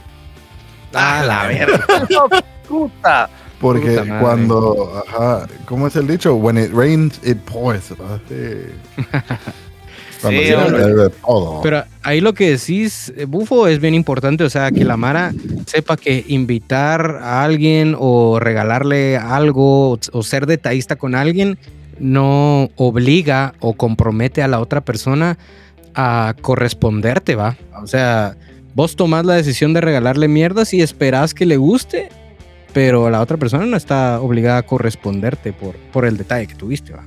Ah, la verga. <laughs> Puta. Porque Puta madre. cuando, ajá, ¿cómo es el dicho? When it rains, it pours. ¿verdad? <laughs> Sí. Sí. Pero ahí lo que decís, eh, Bufo, es bien importante, o sea, que la Mara sepa que invitar a alguien o regalarle algo o ser detallista con alguien no obliga o compromete a la otra persona a corresponderte, ¿va? O sea, vos tomás la decisión de regalarle mierdas y esperás que le guste, pero la otra persona no está obligada a corresponderte por, por el detalle que tuviste, ¿va?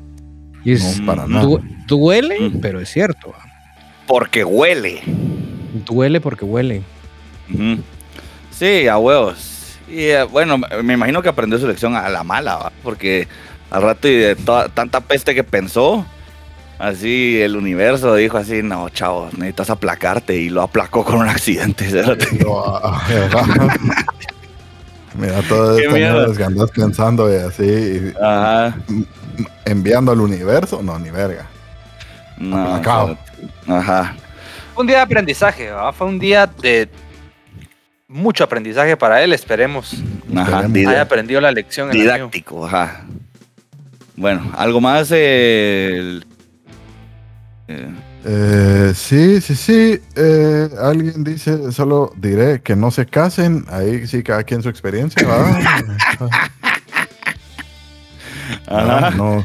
Y es, no, para Mm, nada. du- duele, Mm. pero es cierto, ¿va? Porque huele. Duele porque huele. Ujú. Sí, a huevos. Y eh, bueno, me imagino que aprendió su lección a la mala, ¿va? porque al rato y de toda, tanta peste que pensó, así el universo dijo así, no, chavo, necesitas aplacarte y lo aplacó con un accidente. <laughs> Mira, todo esto que andas pensando y así, y Ajá. enviando al universo, no, ni verga. No, cerote. Ajá. Fue un día de aprendizaje, ¿va? Fue un día de mucho aprendizaje para él, esperemos. Ajá. Haya aprendido la lección en el mío. didáctico, ajá. Bueno, algo más. eh, el- eh, Eh, sí, sí, sí. eh, alguien dice, solo diré que no se casen. Ahí sí, cada quien su experiencia, ¿va? <laughs> ajá. Ah, no,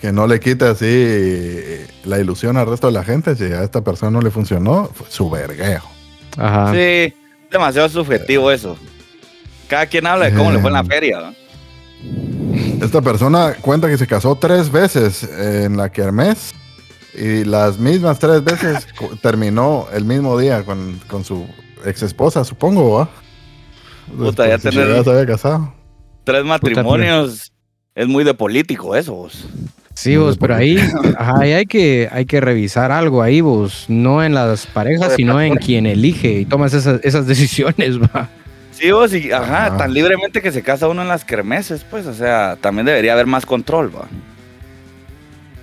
que no le quite así la ilusión al resto de la gente. Si a esta persona no le funcionó, fue su vergueo. Ajá. Sí, demasiado subjetivo eso. Cada quien habla de cómo le fue en la Eh. feria. ¿no? Esta persona cuenta que se casó tres veces en la Kermés y las mismas tres veces <laughs> terminó el mismo día con, con su ex esposa, supongo, ¿va? Puta, ya si tener- ya se había casado. Tres matrimonios es muy de político eso. vos. Sí, vos, pero ahí, ajá, ahí hay que, hay que revisar algo ahí, vos, no en las parejas, sino en quien elige y tomas esas, esas decisiones, va. Sí, vos, y ajá, Ajá. tan libremente que se casa uno en las kermeses, pues, o sea, también debería haber más control, va.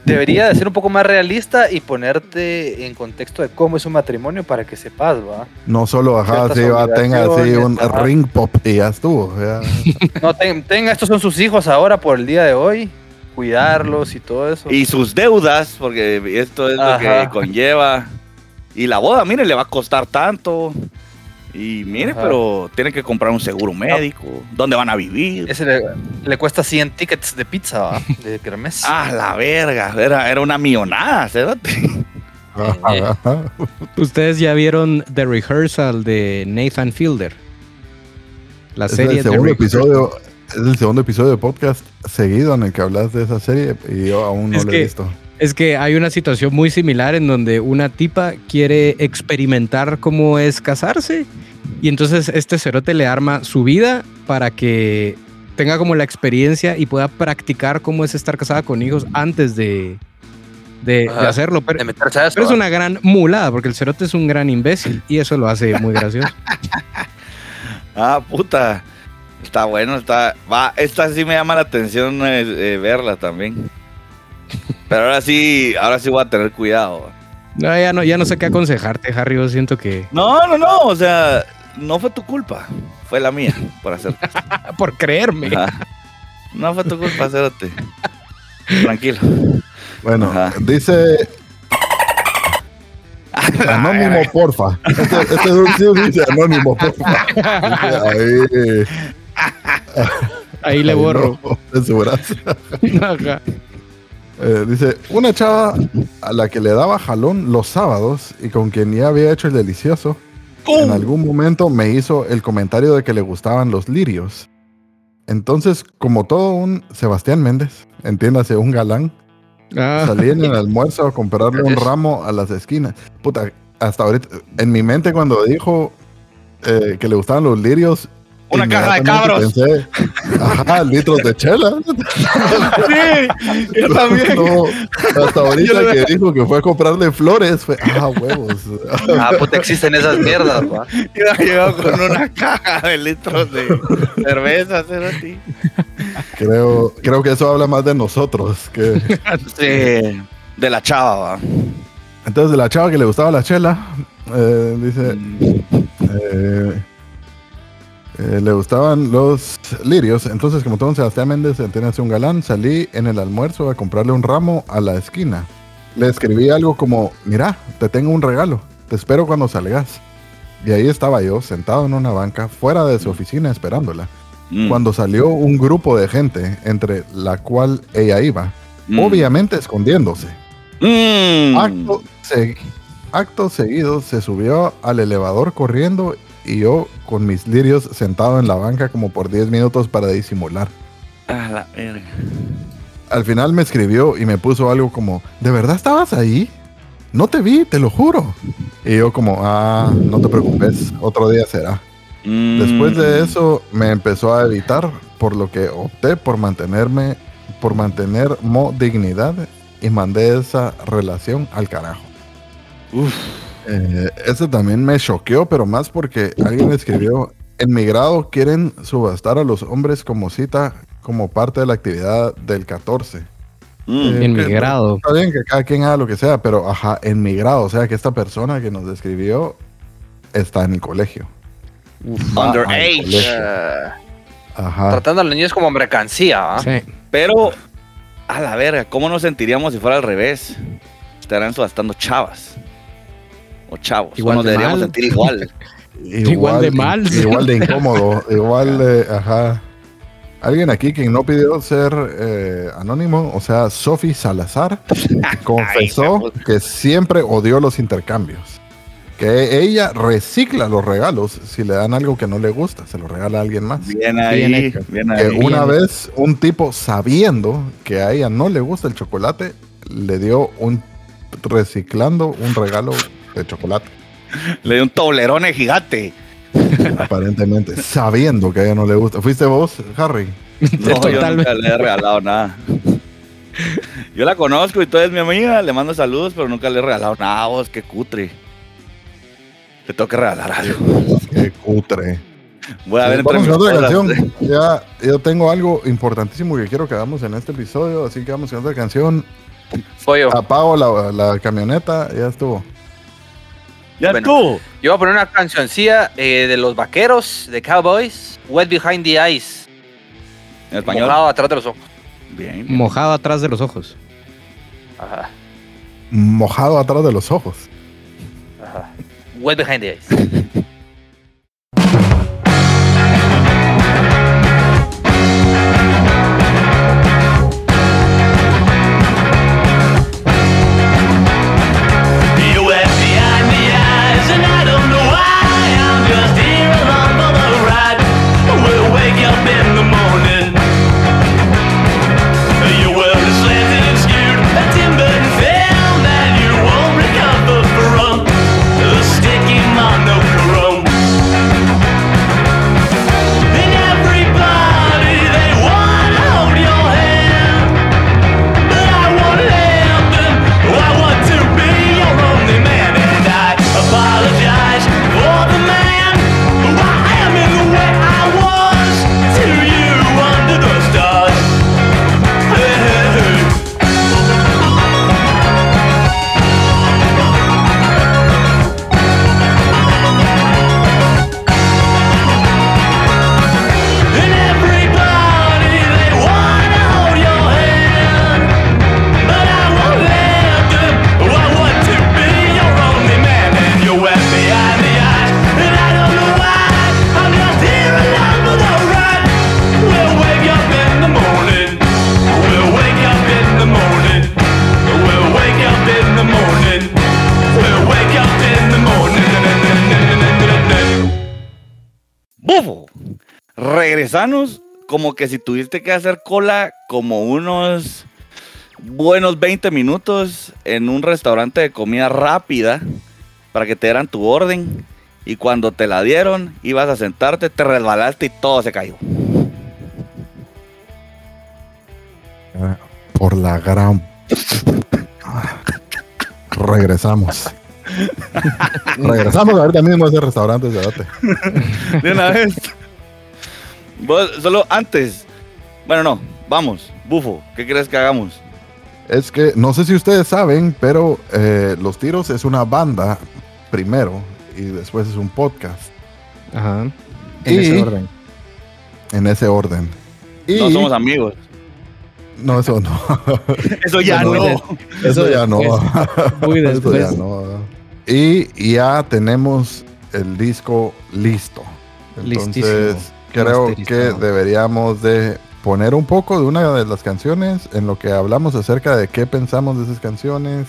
Debería de ser un poco más realista y ponerte en contexto de cómo es un matrimonio para que sepas, ¿va? No solo, ajá, sí, va, tenga así un ajá. ring pop y ya estuvo. ya. <laughs> No, ten- tenga, estos son sus hijos ahora por el día de hoy, cuidarlos y todo eso. Y sus deudas, porque esto es lo que conlleva. Y la boda, mire, le va a costar tanto. Y mire, Ajá. pero tiene que comprar un seguro médico. ¿Dónde van a vivir? Ese le, le cuesta 100 tickets de pizza, ¿va? De kermés. <laughs> Ah, la verga. Era, era una millonada. <laughs> Ustedes ya vieron The Rehearsal de Nathan Fielder. La Es serie el segundo The episodio, es el segundo episodio de podcast seguido en el que hablas de esa serie y yo aún no lo he visto. Es que hay una situación muy similar en donde una tipa quiere experimentar cómo es casarse y entonces este cerote le arma su vida para que tenga como la experiencia y pueda practicar cómo es estar casada con hijos antes de, de- hacerlo. Pero, De meterse a eso. pero es una gran mulada porque el cerote es un gran imbécil y eso lo hace muy gracioso. <laughs> Ah, puta. Está bueno, está. Va, esta sí me llama la atención eh, eh, verla también. Pero ahora sí, ahora sí voy a tener cuidado. No, ya no, ya no sé qué aconsejarte, Harry. Yo siento que No, no, no. O sea, no fue tu culpa. Fue la mía por hacer. <laughs> por creerme. Ajá. No fue tu culpa, hacerte. Tranquilo. Bueno, Ajá. dice <laughs> Anónimo, porfa. Este, este sí dice anónimo, porfa. Dice, ahí, Ahí le borro. no, en su brazo. <laughs> Ajá. Eh, dice, una chava a la que le daba jalón los sábados y con quien ya había hecho el delicioso, en algún momento me hizo el comentario de que le gustaban los lirios. Entonces, como todo un Sebastián Méndez, entiéndase, un galán, Ah, salí en el almuerzo a comprarle un ramo a las esquinas. Puta, hasta ahorita, en mi mente cuando dijo eh, que le gustaban los lirios, Una caja de cabros. Pensé, ajá, litros de chela. <laughs> Sí, yo también. No, hasta ahorita Yo que dijo que fue a comprarle flores, fue, ah, huevos. Ah, puta, existen esas mierdas, ¿va? Iba llegado con una caja de litros de cerveza, cerote. Creo, creo que eso habla más de nosotros. Que... Sí. De la chava, va. Entonces, de la chava que le gustaba la chela, eh, dice, eh, eh, le gustaban los lirios. Entonces, como todo Sebastián Méndez, entiende un galán, salí en el almuerzo a comprarle un ramo a la esquina. le escribí algo como, mira, te tengo un regalo, te espero cuando salgas. Y ahí estaba yo, sentado en una banca, fuera de su oficina esperándola. Mm, Cuando salió un grupo de gente, entre la cual ella iba, mm, obviamente escondiéndose. mm. Acto, se- acto seguido se subió al elevador corriendo y yo con mis lirios sentado en la banca como por 10 minutos para disimular. A la verga. Al final me escribió y me puso algo como, ¿de verdad estabas ahí? No te vi, te lo juro. Y yo como, ah, no te preocupes, otro día será. Mm. Después de eso me empezó a evitar, por lo que opté por mantenerme, por mantener mo dignidad y mandé esa relación al carajo. Uf. Eh, eso también me choqueó, pero más porque alguien escribió, en mi grado quieren subastar a los hombres como cita como parte de la actividad del 14. Mm. Eh, En mi grado. Está bien que cada quien haga lo que sea, pero ajá, en mi grado, o sea que esta persona que nos describió está en el colegio. Underage. Eh, Ajá. tratando a los niños como mercancía, ¿ah? Sí. Pero, a la verga, ¿cómo nos sentiríamos si fuera al revés? Estarán subastando chavas. O chavos. Igual nos de deberíamos mal. sentir igual. <laughs> Igual de mal. <laughs> Igual de incómodo. igual de. Ajá. Alguien aquí que no pidió ser eh, anónimo, o sea, Sophie Salazar, <laughs> confesó Ay, que siempre odió los intercambios. Que ella recicla los regalos si le dan algo que no le gusta, se lo regala a alguien más. Bien ahí, Bien hecho. bien Que ahí. una bien. vez un tipo sabiendo que a ella no le gusta el chocolate, le dio un reciclando un regalo de chocolate. <laughs> Le dio un toblerón gigante. <laughs> Aparentemente, sabiendo que a ella no le gusta. ¿Fuiste vos, Harry? <laughs> No, yo nunca le he regalado nada. Yo la conozco y tú eres mi amiga, le mando saludos, pero nunca le he regalado nada, vos, qué cutre. Le tengo que regalar algo. Qué cutre. Voy a ver Sí, entre vamos con otra canción. Ya, yo tengo algo importantísimo que quiero que hagamos en este episodio, así que vamos con otra canción. Apago la, la camioneta, ya estuvo. Ya Bueno. tú. Yo voy a poner una cancioncilla eh, de los vaqueros, de Cowboys, Wet Behind the Eyes, En español. mojado atrás de los ojos. Bien. Mojado atrás de los ojos. Ajá, Mojado atrás de los ojos. ajá. Wet Behind the Eyes. <laughs> Como que si tuviste que hacer cola como unos buenos 20 minutos en un restaurante de comida rápida para que te dieran tu orden y cuando te la dieron ibas a sentarte, te resbalaste y todo se cayó. Por la gran. <laughs> Regresamos. <laughs> Regresamos ahorita mismo a ese restaurante. De una vez. Vos, solo antes. Bueno, no, vamos, Bufo, ¿qué crees que hagamos? Es que no sé si ustedes saben, pero eh, Los Tiros es una banda primero y después es un podcast Ajá. En Y- ese orden. en ese orden. Y No somos amigos. No, eso no. <laughs> Eso ya no. de- Eso ya no. después, <laughs> Muy Eso después. ya no. Y ya tenemos el disco listo. Entonces, Listísimo. Creo que deberíamos de poner un poco de una de las canciones en lo que hablamos acerca de qué pensamos de esas canciones.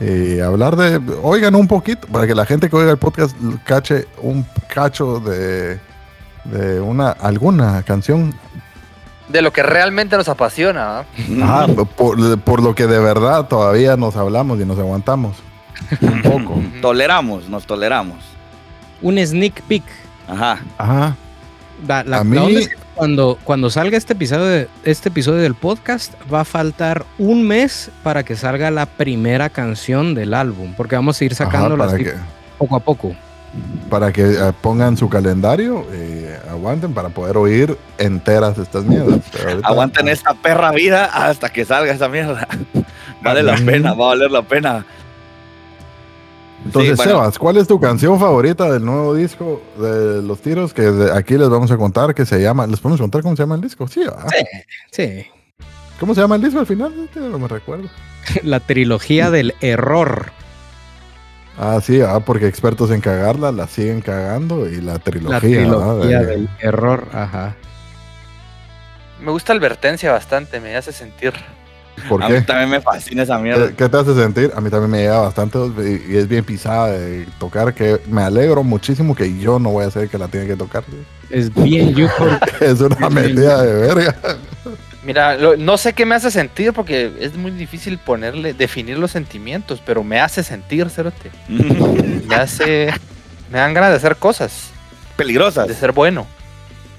Y hablar de, oigan un poquito, para que la gente que oiga el podcast cache un cacho de, de una, alguna canción De lo que realmente nos apasiona. ¿ah? Ajá, por, por lo que de verdad todavía nos hablamos y nos aguantamos. Un poco. Toleramos, nos toleramos. Un sneak peek. Ajá. Ajá. La- la- A la mí- onda es que cuando, cuando salga este episodio, de- este episodio del podcast, va a faltar un mes para que salga la primera canción del álbum, porque vamos a ir así que, poco a poco. para que eh, pongan su calendario y aguanten para poder oír enteras estas mierdas. Aguanten esta perra vida hasta que salga esa mierda. <laughs> Vale la pena, va a valer la pena. Entonces, Sí, bueno. Sebas, ¿cuál es tu canción favorita del nuevo disco de Los Tiros? Que aquí les vamos a contar que se llama. ¿Les podemos contar cómo se llama el disco? Sí, ¿verdad? Sí. ¿Cómo se llama el disco al final? No me recuerdo. <laughs> La trilogía del error. Ah, sí, ah, porque expertos en cagarla la siguen cagando y la trilogía. La trilogía De- del error. Ajá. Me gusta advertencia bastante, me hace sentir. ¿Por a qué? mí también me fascina esa mierda. ¿Qué, qué te hace sentir? A mí también me llega bastante y, y es bien pisada de tocar que me alegro muchísimo que yo no voy a ser el que la tiene que tocar. Es bien YouPorn. <laughs> Es una metida de verga. Mira, lo- no sé qué me hace sentir porque es muy difícil ponerle, definir los sentimientos, pero me hace sentir, Cerote. <laughs> Me hace. Me dan ganas de hacer cosas, Peligrosas. de ser bueno.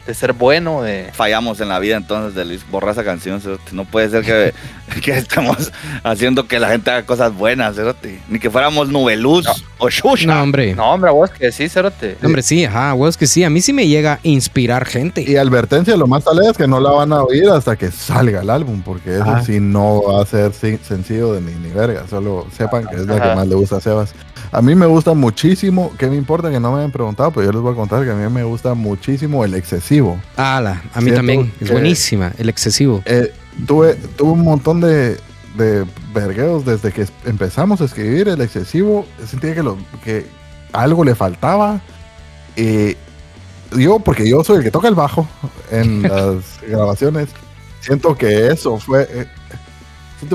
De ser bueno, de. Fallamos en la vida entonces de Luis. Borra esa canción, cerote. No puede ser que, <laughs> que estemos haciendo que la gente haga cosas buenas, cerote. Ni que fuéramos Nubeluz No. o Shusha. No, hombre. No, hombre, vos que sí, Cerote. Hombre, sí, ajá, huevos que sí. A mí sí me llega a inspirar gente. Y advertencia, lo más tal es que no la van a oír hasta que salga el álbum, porque eso sí no va a ser sencillo de ni, ni verga. Solo sepan que es la que más le gusta a Sebas. A mí me gusta muchísimo, ¿qué me importa que no me hayan preguntado? Pero yo les voy a contar que a mí me gusta muchísimo el excesivo. Ala, a mí también. Es que- buenísima. El excesivo. Eh, tuve, tuve un montón de, de vergueos desde que empezamos a escribir el excesivo. Sentía que, lo, que algo le faltaba. Y yo, porque yo soy el que toca el bajo en <laughs> las grabaciones, siento que eso fue.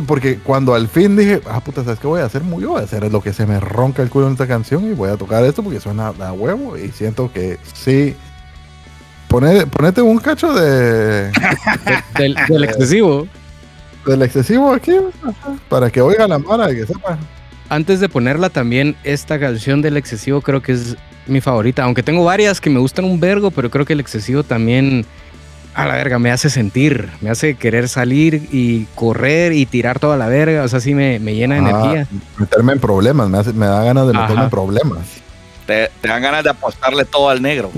Porque cuando al fin dije, ah, puta, ¿sabes qué voy a hacer? Muy, voy a hacer lo que se me ronca el culo en esta canción y voy a tocar esto porque suena a huevo. Y siento que sí. Poner, ponete un cacho de, Del, del excesivo. del excesivo aquí para que oiga la mara y que sepa. Antes de ponerla también, esta canción del excesivo creo que es mi favorita. Aunque tengo varias que me gustan un vergo, pero creo que el excesivo también, a la verga, me hace sentir. Me hace querer salir y correr y tirar toda la verga. O sea, sí me, me llena de Ah, energía. Meterme en problemas, me, hace- me da ganas de meterme Ajá. en problemas. Te, te dan ganas de apostarle todo al negro.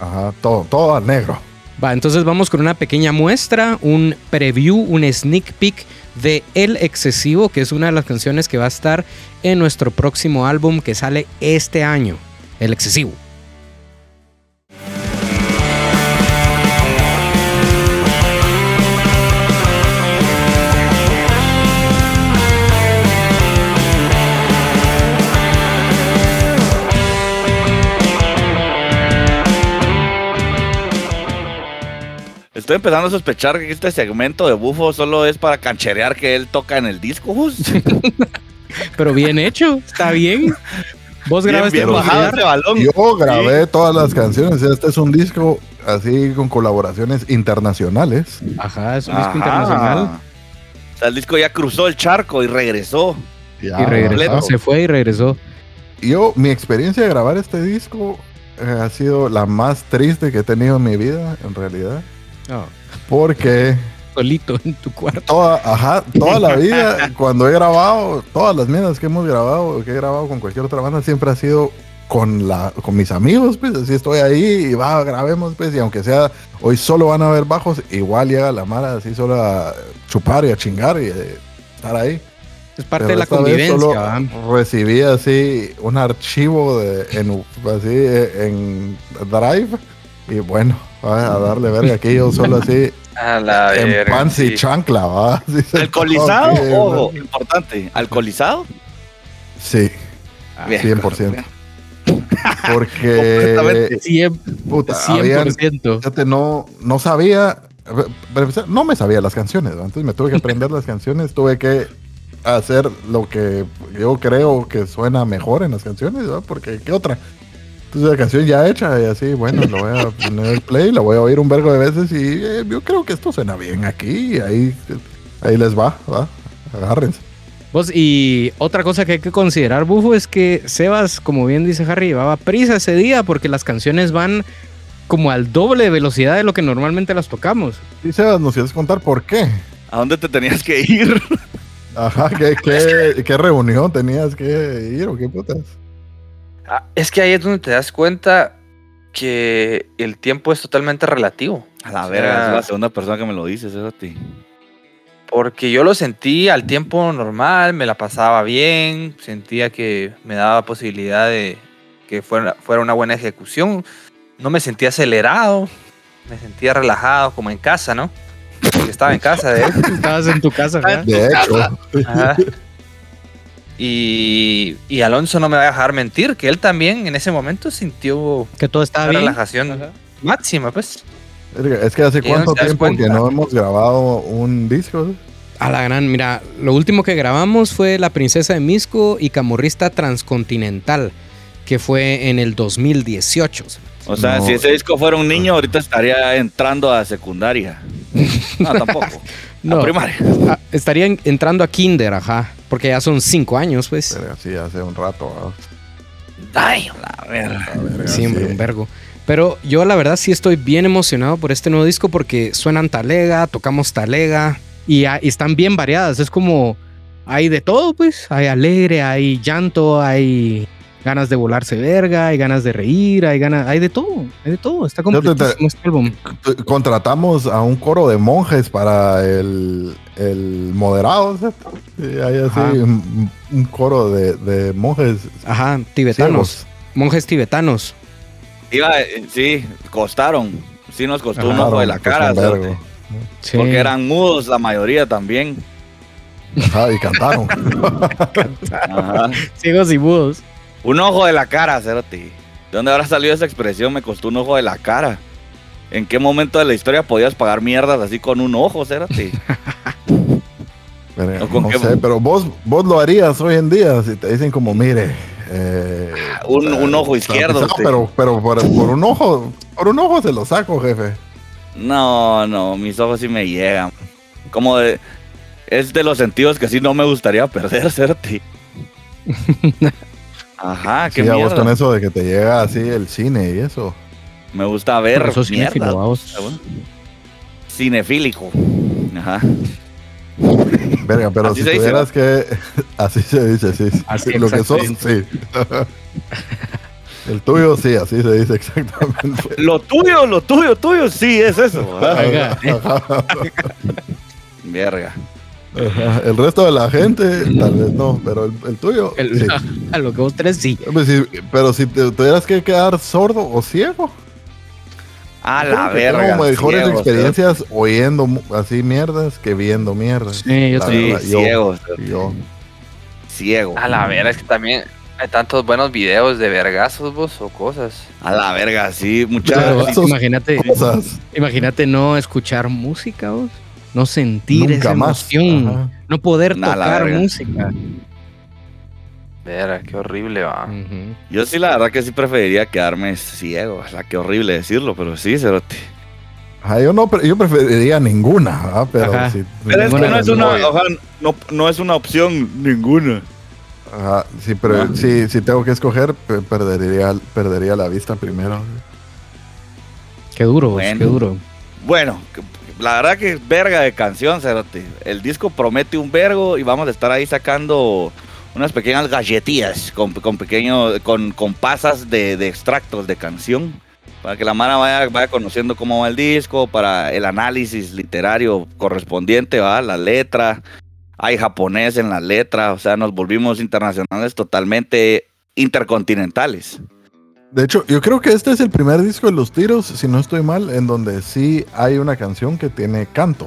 Ajá, todo, todo al negro. Va, entonces vamos con una pequeña muestra, un preview, un sneak peek de El Excesivo, que es una de las canciones que va a estar en nuestro próximo álbum que sale este año. El Excesivo. Estoy empezando a sospechar que este segmento de Bufo solo es para cancherear que él toca en el disco. Jus. <laughs> Pero bien hecho, está bien. Vos grabaste bien bajado ese balón. Yo grabé todas las canciones. Este es un disco así con colaboraciones internacionales. Ajá, es un disco internacional. O sea, el disco ya cruzó el charco y regresó. Ya, Y regresó, se fue y regresó. Yo, mi experiencia de grabar este disco eh, ha sido la más triste que he tenido en mi vida, en realidad. Oh, Porque solito en tu cuarto. toda, ajá, toda la vida, <laughs> cuando he grabado, todas las mierdas que hemos grabado, que he grabado con cualquier otra banda, siempre ha sido con la con mis amigos, pues, así estoy ahí y va, grabemos, pues, y aunque sea, hoy solo van a ver bajos, igual llega la mara así solo a chupar y a chingar y eh, estar ahí. Es parte Pero de la convivencia. recibí así un archivo de, en, así, en Drive Y bueno, a darle verga aquí yo solo así <laughs> A la en verga, pants y sí. chancla, ¿va? <laughs> Se ¿Alcoholizado? toque, Ojo, importante. ¿Alcoholizado? Sí, Bien, 100%. Porque <laughs> Completamente. Cien- puta, habían- 100%. fíjate, no, no sabía, no me sabía las canciones, ¿va? entonces me tuve que aprender las canciones, tuve que hacer lo que yo creo que suena mejor en las canciones, ¿va? porque ¿qué otra? Entonces la canción ya hecha y así, bueno, lo voy a poner el play, la voy a oír un vergo de veces y eh, yo creo que esto suena bien aquí, y ahí, ahí les va, va, agárrense. Vos, y otra cosa que hay que considerar, Bufo, es que Sebas, como bien dice Harry, llevaba prisa ese día porque las canciones van como al doble de velocidad de lo que normalmente las tocamos. Y Sebas, ¿nos quieres contar por qué? ¿A dónde te tenías que ir? Ajá, ¿qué, qué, qué reunión tenías que ir o qué putas? Ah, es que ahí es donde te das cuenta que el tiempo es totalmente relativo. A la O verga, es la segunda persona que me lo dice, eso a ti. Porque yo lo sentí al tiempo normal, me la pasaba bien, sentía que me daba posibilidad de que fuera, fuera una buena ejecución. No me sentía acelerado, me sentía relajado, como en casa, ¿no? Porque estaba en casa de él. <laughs> Estabas en tu casa, ¿verdad? De hecho, Ajá. Y, y Alonso no me va a dejar mentir, que él también en ese momento sintió Que todo estaba una bien. relajación máxima, pues. es que hace ¿Y cuánto tiempo que cuenta? no hemos grabado un disco. A la gran, mira, lo último que grabamos fue La Princesa de Misco y Camorrista Transcontinental, que fue en el 2018. O sea, No. si ese disco fuera un niño, ahorita estaría entrando a secundaria. <laughs> No, tampoco. No. A primaria. Ah, estarían entrando a Kinder, ajá, porque ya son cinco años, pues. Pero sí, hace un rato. Ay, la verga. La verga, Siempre sí. un vergo. Pero yo la verdad sí estoy bien emocionado por este nuevo disco porque suenan talega, tocamos talega y, ah, y están bien variadas. Es como hay de todo, pues. Hay alegre, hay llanto, hay ganas de volarse verga, hay ganas de reír, hay ganas, hay de todo, hay de todo. Está completísimo este álbum. Contratamos a un coro de monjes para el, el moderado. ¿cierto? Y hay así un, un coro de, de monjes Ajá, tibetanos, ciegos. monjes tibetanos. Iba, eh, sí, costaron. Sí nos costó un ojo de la pues, cara. vergo. Sí. Porque eran mudos la mayoría también. Ajá, y cantaron. <laughs> Ajá. ciegos y mudos. Un ojo de la cara, Cerote. ¿De dónde habrá salido esa expresión? Me costó un ojo de la cara. ¿En qué momento de la historia podías pagar mierdas así con un ojo, Cerote? <laughs> Verga, ¿O con no qué? sé, pero vos, vos lo harías hoy en día si te dicen como, mire, eh, Un- un ojo izquierdo, pisado, sí. pero, pero por, por un ojo, por un ojo se lo saco, jefe. No, no, mis ojos sí me llegan. Como de... Es de los sentidos que sí no me gustaría perder, Cerote. <laughs> Ajá, qué Sí, a vos mierda. con eso de que te llega así el cine y eso. Me gusta ver Pero sos mierda. vamos. Cinefílico. Ajá. Verga, pero Así si se dice, tuvieras que. <laughs> Así se dice, sí. Así, Lo que sos, sí. El tuyo, sí, así se dice exactamente. <laughs> Lo tuyo, lo tuyo, tuyo, sí, es eso. Verga. Ajá. El resto de la gente, tal vez no, pero el, el tuyo, el- sí. <laughs> a lo que vos tres sí. Pero si te tuvieras que quedar sordo o ciego, A la verga. tengo mejores ciego, experiencias oyendo así mierdas que viendo mierdas. Sí, yo La también. Sí, verdad, yo- ciego. yo. Ciego. A la vera, es que también hay tantos buenos videos de vergazos vos o cosas. A la verga, sí, muchachos. imagínate, Cosas imagínate no escuchar música, vos. No sentir nunca esa más. emoción. Ajá. No poder Nah, la tocar música. Vera, qué horrible va. Yo sí, la verdad que sí preferiría quedarme ciego. O sea, qué horrible decirlo, pero sí, cerote. Ajá, yo no, yo preferiría ninguna, ¿verdad? pero Ajá. si Pero es que no es una, dos. o sea, no, no es una opción ninguna. Ajá, sí, pero Ah. sí, si tengo que escoger, pe- perdería, perdería la vista primero. Qué duro, vos, Bueno. qué duro. Bueno, que- la verdad que es verga de canción, cerote. El disco promete un vergo y vamos a estar ahí sacando unas pequeñas galletillas con, con pequeños, con, con pasas de, de extractos de canción. Para que la mara vaya, vaya conociendo cómo va el disco, para el análisis literario correspondiente, va, la letra. Hay japonés en la letra, o sea, nos volvimos internacionales totalmente intercontinentales. De hecho, yo creo que este es el primer disco de los tiros, si no estoy mal, en donde sí hay una canción que tiene canto.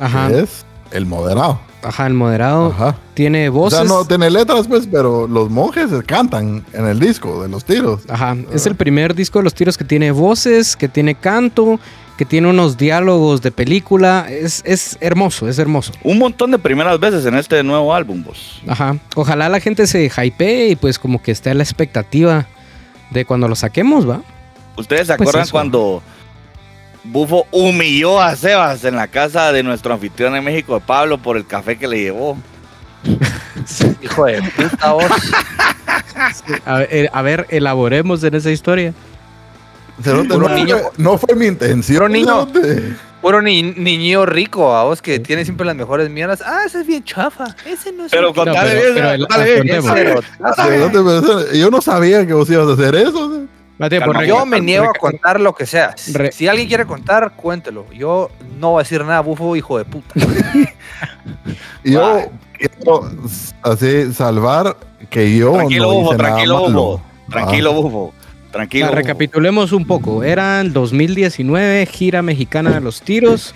Ajá, Que es el moderado. ajá, el moderado Ajá. tiene O voces. sea, no tiene letras, pues, pero los monjes cantan en el disco de los tiros. Ajá, es el primer disco de los tiros que tiene voces, que tiene canto, que tiene unos diálogos de película. Es, es hermoso, es hermoso. Un montón de primeras veces en este nuevo álbum, vos. Ajá. Ojalá la gente se hypee y pues como que esté a la expectativa de cuando lo saquemos, ¿va? ¿Ustedes se Pues acuerdan eso. cuando Bufo humilló a Sebas en la casa de nuestro anfitrión en México, Pablo, por el café que le llevó? <laughs> Hijo de puta vos. A ver, eh, a ver, elaboremos en esa historia. No, niño. no fue mi intención. Niño. Puro ni, niño rico, a vos que tiene siempre las mejores mierdas. Ah, ese es bien chafa. Ese no es Pero contale bien, pero contale yo no sabía que vos ibas a hacer eso. Mate, por Yo me niego a contar lo que sea. Re- Si alguien quiere contar, cuéntelo. Yo no voy a decir nada, bufo, hijo de puta. <laughs> Yo quiero así salvar que yo Tranquilo, no Bufo, hice nada tranquilo, malo. Bufo. Tranquilo, Bufo. Tranquilo. Recapitulemos un poco. Era el 2019, gira mexicana de los tiros.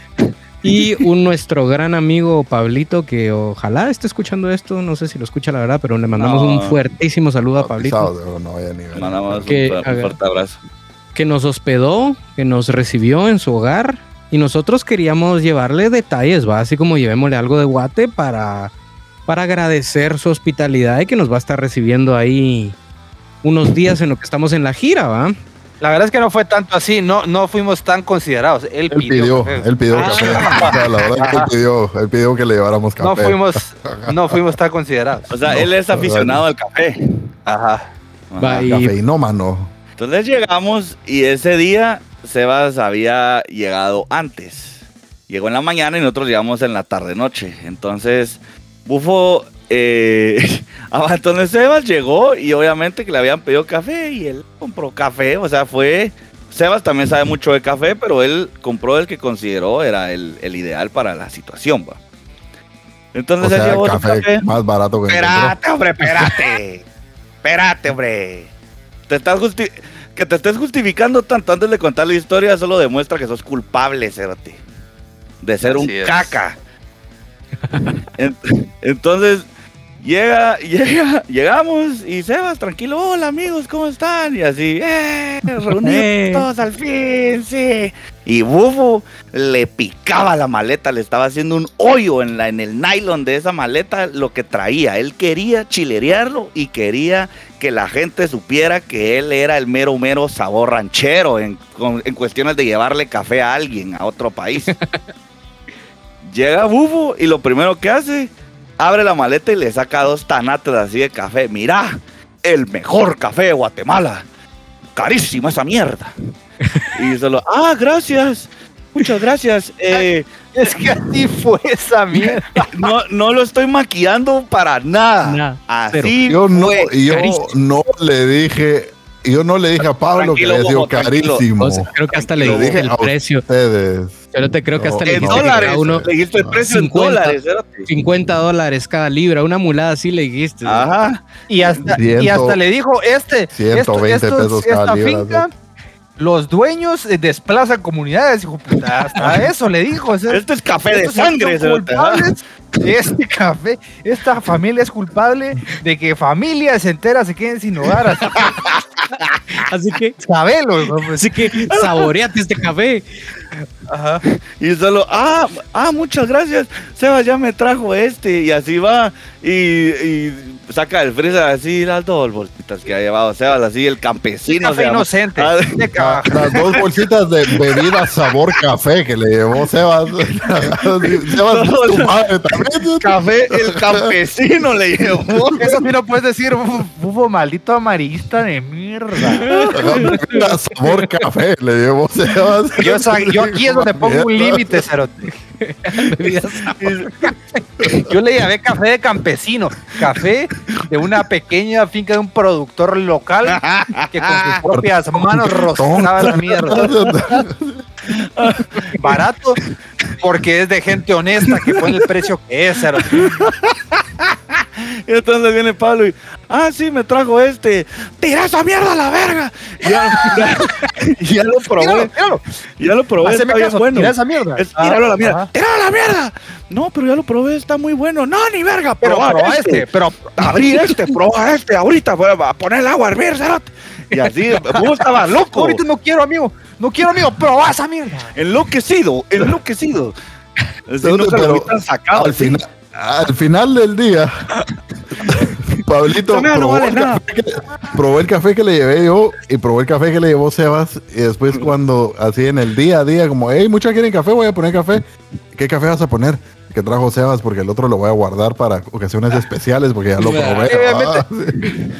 Y <laughs> un nuestro gran amigo Pablito, que ojalá esté escuchando esto, no sé si lo escucha la verdad, pero le mandamos No. un fuertísimo saludo a Pablito, no ver. Mandamos un, Que fuerte- un haga- fuerte abrazo. que nos hospedó, que nos recibió en su hogar. Y nosotros queríamos llevarle detalles, ¿va? Así como llevémosle algo de guate para, para agradecer su hospitalidad y que nos va a estar recibiendo ahí unos días en lo que estamos en la gira, ¿va? La verdad es que no fue tanto así. No, no fuimos tan considerados. Él, Él pidió, café. él pidió Ah. café. O sea, la verdad que él pidió, él pidió que le lleváramos café. No fuimos, no fuimos tan considerados. O sea, No, él es aficionado al café. Ajá. Ajá. y- Cafeinómano. Entonces llegamos y ese día Sebas había llegado antes. Llegó en la mañana y nosotros llegamos en la tarde-noche. Entonces, Bufo, eh, <laughs> entonces Sebas llegó y obviamente que le habían pedido café y él compró café. O sea, fue... Sebas también sabe mucho de café, pero él compró el que consideró era el, el ideal para la situación. ¿va? Entonces O él sea, llevó su café, café. más barato que. Espérate, hombre, espérate. espérate, hombre. Te estás justi- que te estés justificando tanto antes de contar la historia solo demuestra que sos culpable, Cerote. De ser un es. caca. En- Entonces, llega, <laughs> llega, llegamos y Sebas, tranquilo, hola amigos, ¿cómo están? Y así, eh, reunidos Eh. todos al fin, sí. Y Bufo le picaba la maleta, le estaba haciendo un hoyo en, la, en el nylon de esa maleta, lo que traía. Él quería chilerearlo y quería que la gente supiera que él era el mero, mero sabor ranchero en, en cuestiones de llevarle café a alguien, a otro país. <laughs> Llega Bufo y lo primero que hace, abre la maleta y le saca dos tanates así de café. Mira, el mejor café de Guatemala. Carísima esa mierda. Y solo, <laughs> ah, gracias. Muchas gracias. <laughs> Eh, Es que así fue esa <laughs> mierda. no, no lo estoy maquillando para nada. Así Yo no, fue. yo no le dije, yo no le dije a Pablo que le dio carísimo. O sea, creo que hasta le dije el precio. Ustedes. Pero te creo que hasta No, le dijiste dólares. cada uno Le dijiste el precio 50. en dólares. cerote. 50 dólares cada libra, una mulada así le dijiste. Ajá. Y hasta, y hasta le dijo, este, 120 esto- estos- pesos cada esta libra, finca, los dueños eh, desplazan comunidades, hijo puta, hasta <laughs> eso le dijo. o sea, Este es café de sangre. culpables, este café, esta familia es culpable de que familias enteras se queden sin hogar, así Así que, sabelo, así que saboreate este café. Ajá. Y solo, ah, ah, muchas gracias. Sebas ya me trajo este. Y así va. Y, y saca del freezer así las dos bolsitas que ha llevado Sebas. Así el campesino. Café inocente. Ah, Las dos bolsitas de bebida sabor café que le llevó Sebas. <laughs> Sebas, No, tu madre también. Café, el campesino le llevó. Eso sí no puedes decir, bufo, maldito amarillista de mierda. Bebida sabor café le llevó Sebas. Yo aquí es donde pongo un límite, cerote. <laughs> Yo le llamé café de campesino, café de una pequeña finca de un productor local que con sus propias manos rozaba la mierda. Barato porque es de gente honesta que pone el precio que es. <laughs> y entonces viene Pablo y, ah, sí, me trajo este. ¡Tira esa mierda a la verga! Ya, <laughs> ya lo probé. Tíralo, tíralo. Ya lo probé. Haceme está bien caso, bueno. tira esa mierda. Es- Ah, tíralo a la mierda. ajá. ¡Tíralo a la mierda! No, pero ya lo probé, está muy bueno. No, ni verga, Pero proba proba este, pero Abrí <laughs> este, proba este, ahorita voy a poner el agua a hervir, cerote. Y así, vos estaba loco. ahorita no quiero, amigo. No quiero, amigo. Proba esa mierda. Enloquecido, enloquecido. Cerote, nunca lo pero tan sacado. al, final, al final del día, <laughs> Pablito no probó, vale el nada. café que, probó el café que le llevé yo y probó el café que le llevó Sebas. Y después, cuando así en el día a día, como, hey, muchos quieren café, voy a poner café. ¿Qué café vas a poner? Que trajo Sebas, porque el otro lo voy a guardar para ocasiones especiales, porque ya lo <laughs> probé. Ah, sí.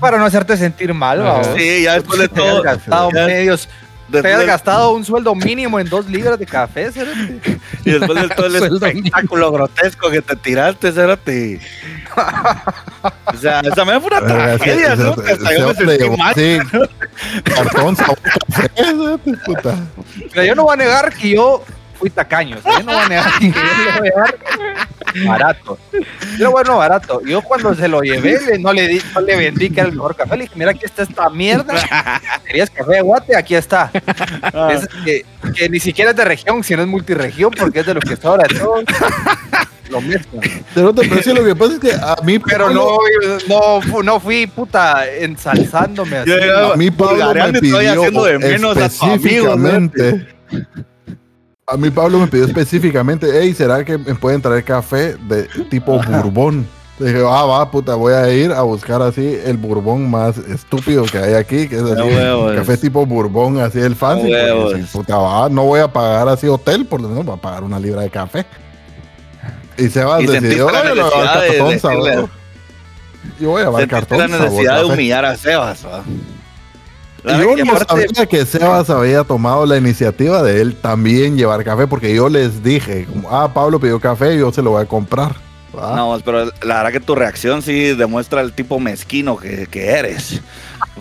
Para no hacerte sentir mal, vamos. Sí, ya después de <laughs> Te has todo. gastado ya- medios. Te has gastado un sueldo mínimo en dos libras de café, cerote. Y después de <laughs> todo el espectáculo grotesco que te tiraste, Cérate. O sea, esa me fue una tragedia, ¿no? Que hasta yo me Sebas le sentí llevó mal. así, cartón, sabor café, ¿sí? puta. Mira, yo no voy a negar que yo fui tacaño. yo no voy a negar que yo le voy a dar barato. Yo bueno, barato. Yo cuando se lo llevé, le- no, le di, no le vendí que era el mejor café. Le dije, mira, aquí está esta mierda. ¿Querías café de guate? Aquí está. Ah. Es que, que ni siquiera es de región, sino es multiregión, porque es de lo que sobra de todo. Lo mezclan. Pero, te- sí, lo que pasa es que a mí, Pero Pablo- no, no, no fui puta ensalzándome así. Yo A mí Pablo me estoy haciendo de menos a tu amigo, específicamente. A mí Pablo me pidió específicamente, hey, ¿será que me pueden traer café de tipo bourbon? Le dije, ah, va, puta, voy a ir a buscar así el bourbon más estúpido que hay aquí, que es así, café tipo bourbon, así el fancy. porque huevos. sí, puta, va, no voy a pagar así hotel, por lo menos voy a pagar una libra de café. Y Sebas Y sentiste decidió, la "Ay, le voy a dar necesidad de cartón decirle- sabor". Yo voy a llevar cartón la sabor necesidad de humillar a Sebas, ¿va? Yo no aparte- sabía que Sebas había tomado la iniciativa de él también llevar café, porque yo les dije, ah, Pablo pidió café, yo se lo voy a comprar. No, pero la verdad que tu reacción sí demuestra el tipo mezquino que, que eres.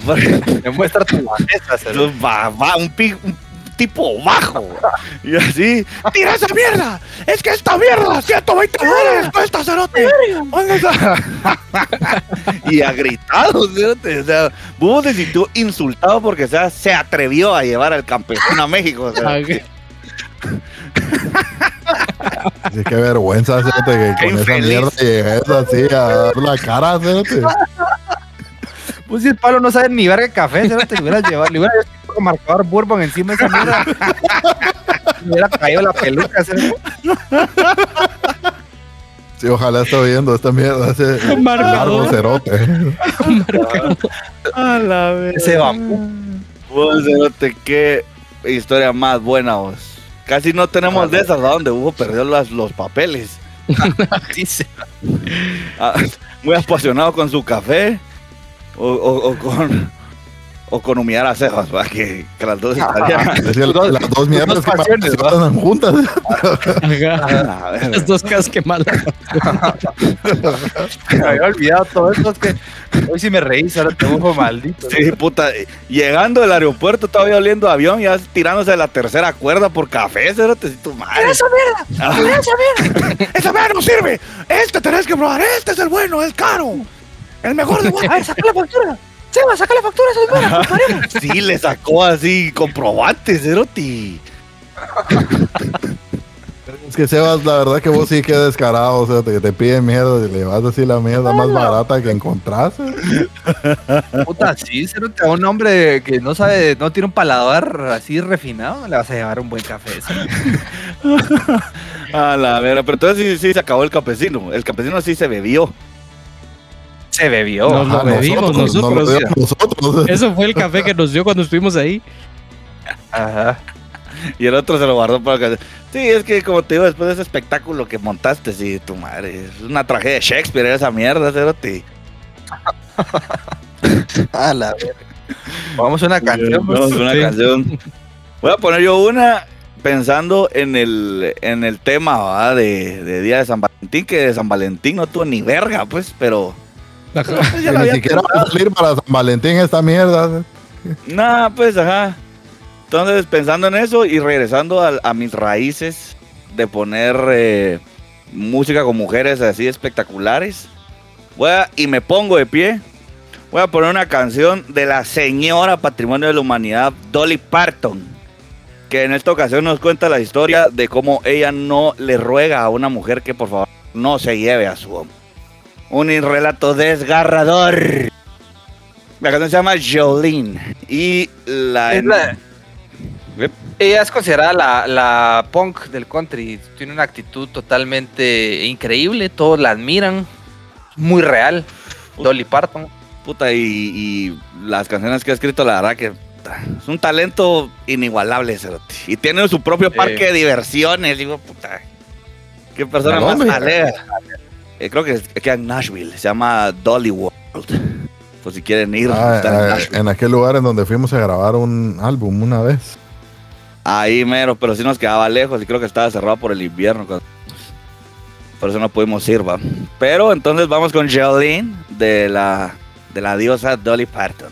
<laughs> Demuestra tu bajeza, <laughs> va, va, un, pi- un tipo bajo. Y así, ¡tira esa mierda! ¡Es que esta mierda! ¡120 dólares cuesta, cerote! ¿Dónde está? <laughs> y ha gritado, cerote. O sea, Bubo se sintió insultado porque o sea, se atrevió a llevar al campesino a México. o sea. <laughs> sí, qué vergüenza, Cerote, que Qué con esa mierda llegues así a dar la cara, Cerote. Pues si el Pablo no sabe ni verga café, cerote, le hubiera llevado, le marcador bourbon encima de esa mierda. Le <laughs> hubiera caído la peluca. Sí, ojalá esté viendo esta mierda, ese largo cerote. A la vez. Ese bambú. Vos, cerote, qué historia más buena, vos. Casi no tenemos de esas, ¿a? donde Hugo perdió las- los papeles. <laughs> Ah, muy apasionado con su café o, o- o con o con humillar a cejas, ¿va? Que, que las dos estarían. Que <laughs> las dos mierdas dos que pasiones, andan juntas. Ajá. A ver, Las dos casas quemadas. <laughs> Me había olvidado todo esto. Es que hoy sí me reí, ahora te ojo maldito. Sí, puta, llegando del aeropuerto todavía oliendo avión, ya tirándose de la tercera cuerda por café, si tu madre. ¡Esa mierda! ¡Esa mierda! <laughs> ¡Esa mierda no sirve! Este tenés que probar, este es el bueno, el caro. El mejor de A ver, saca la factura. Seba, saca la factura, esa es <laughs> Sí, le sacó así comprobantes, Ceroti. Es que Sebas, la verdad que vos sí que descarado, o sea, te, te piden mierda y le vas así la mierda más barata que encontraste. <laughs> Puta, sí, cerote, a un hombre que no sabe, no tiene un paladar así refinado, le vas a llevar un buen café. <laughs> A la vera, pero entonces sí, sí se acabó el campesino. El campesino sí se bebió. Se bebió. Nos lo Ajá, bebimos nos lo nosotros. bebimos nosotros. Eso fue el café que nos dio cuando estuvimos ahí. Ajá. Y el otro se lo guardó para que. Sí, es que como te digo, después de ese espectáculo que montaste, sí, tu madre. Es una tragedia de Shakespeare esa mierda, Ceroti. <laughs> A la verga. Vamos a una canción. pues. Vamos a una Sí. canción. Voy a poner yo una pensando en el, en el tema de Día de San Valentín, que de San Valentín no tuvo ni verga, pues, pero. Pues, ya <laughs> ni siquiera va a salir para San Valentín esta mierda. Nah, pues, ajá. Entonces, pensando en eso y regresando a, a mis raíces de poner eh, música con mujeres así espectaculares, Voy a- y me pongo de pie. Voy a poner una canción de la señora Patrimonio de la Humanidad, Dolly Parton, que en esta ocasión nos cuenta la historia de cómo ella no le ruega a una mujer que por favor no se lleve a su hombre. Un relato desgarrador. La canción se llama Jolene y la... Es la- Yep. Ella es considerada la, la punk del country. Tiene una actitud totalmente increíble. Todos la admiran. Muy real. Dolly Parton. Puta, y, y las canciones que ha escrito, la verdad que puta, es un talento inigualable, cerote. Y tiene su propio parque de diversiones. Digo, puta, qué persona ¿A más alegre. Eh, creo que es- queda en Nashville, se llama Dolly World. Por si quieren ir, Ah, en ah, Nashville. en aquel lugar en donde fuimos a grabar un álbum una vez. Ahí mero, pero sí nos quedaba lejos y creo que estaba cerrado por el invierno. Por eso no pudimos ir, va. Pero entonces vamos con Jolene de la, de la diosa Dolly Parton.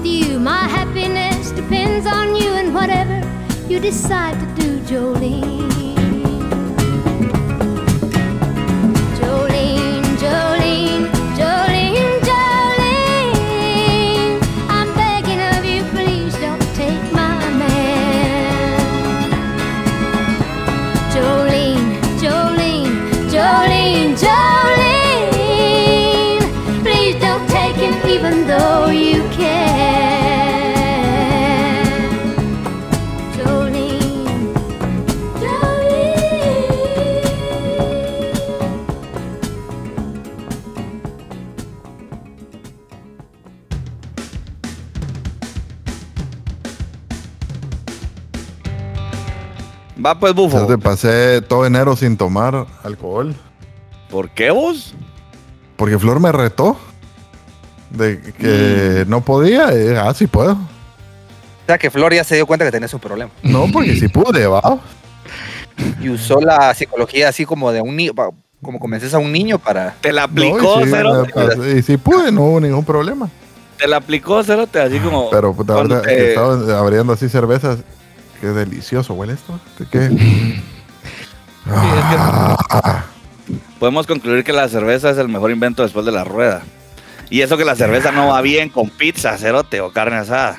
with you. My happiness depends on you and whatever you decide to do, Jolene. Va pues, bufo. Entonces pasé todo enero sin tomar alcohol. ¿Por qué vos? Porque Flor me retó. De que Mm. no podía. y ah, sí puedo. O sea que Flor ya se dio cuenta que tenés un problema. No, porque sí pude, va. Y usó la psicología así como de un niño, como convences a un niño para. Te la No, aplicó, y, sí, pasé- y sí pude, no hubo ningún problema. Te la aplicó, cerote, así como. Pero puta, te- que estaba abriendo así cervezas. Qué delicioso huele esto. ¿Qué? <laughs> Ah, Podemos concluir que la cerveza es el mejor invento después de la rueda. Y eso que la cerveza no va bien con pizza, cerote o carne asada.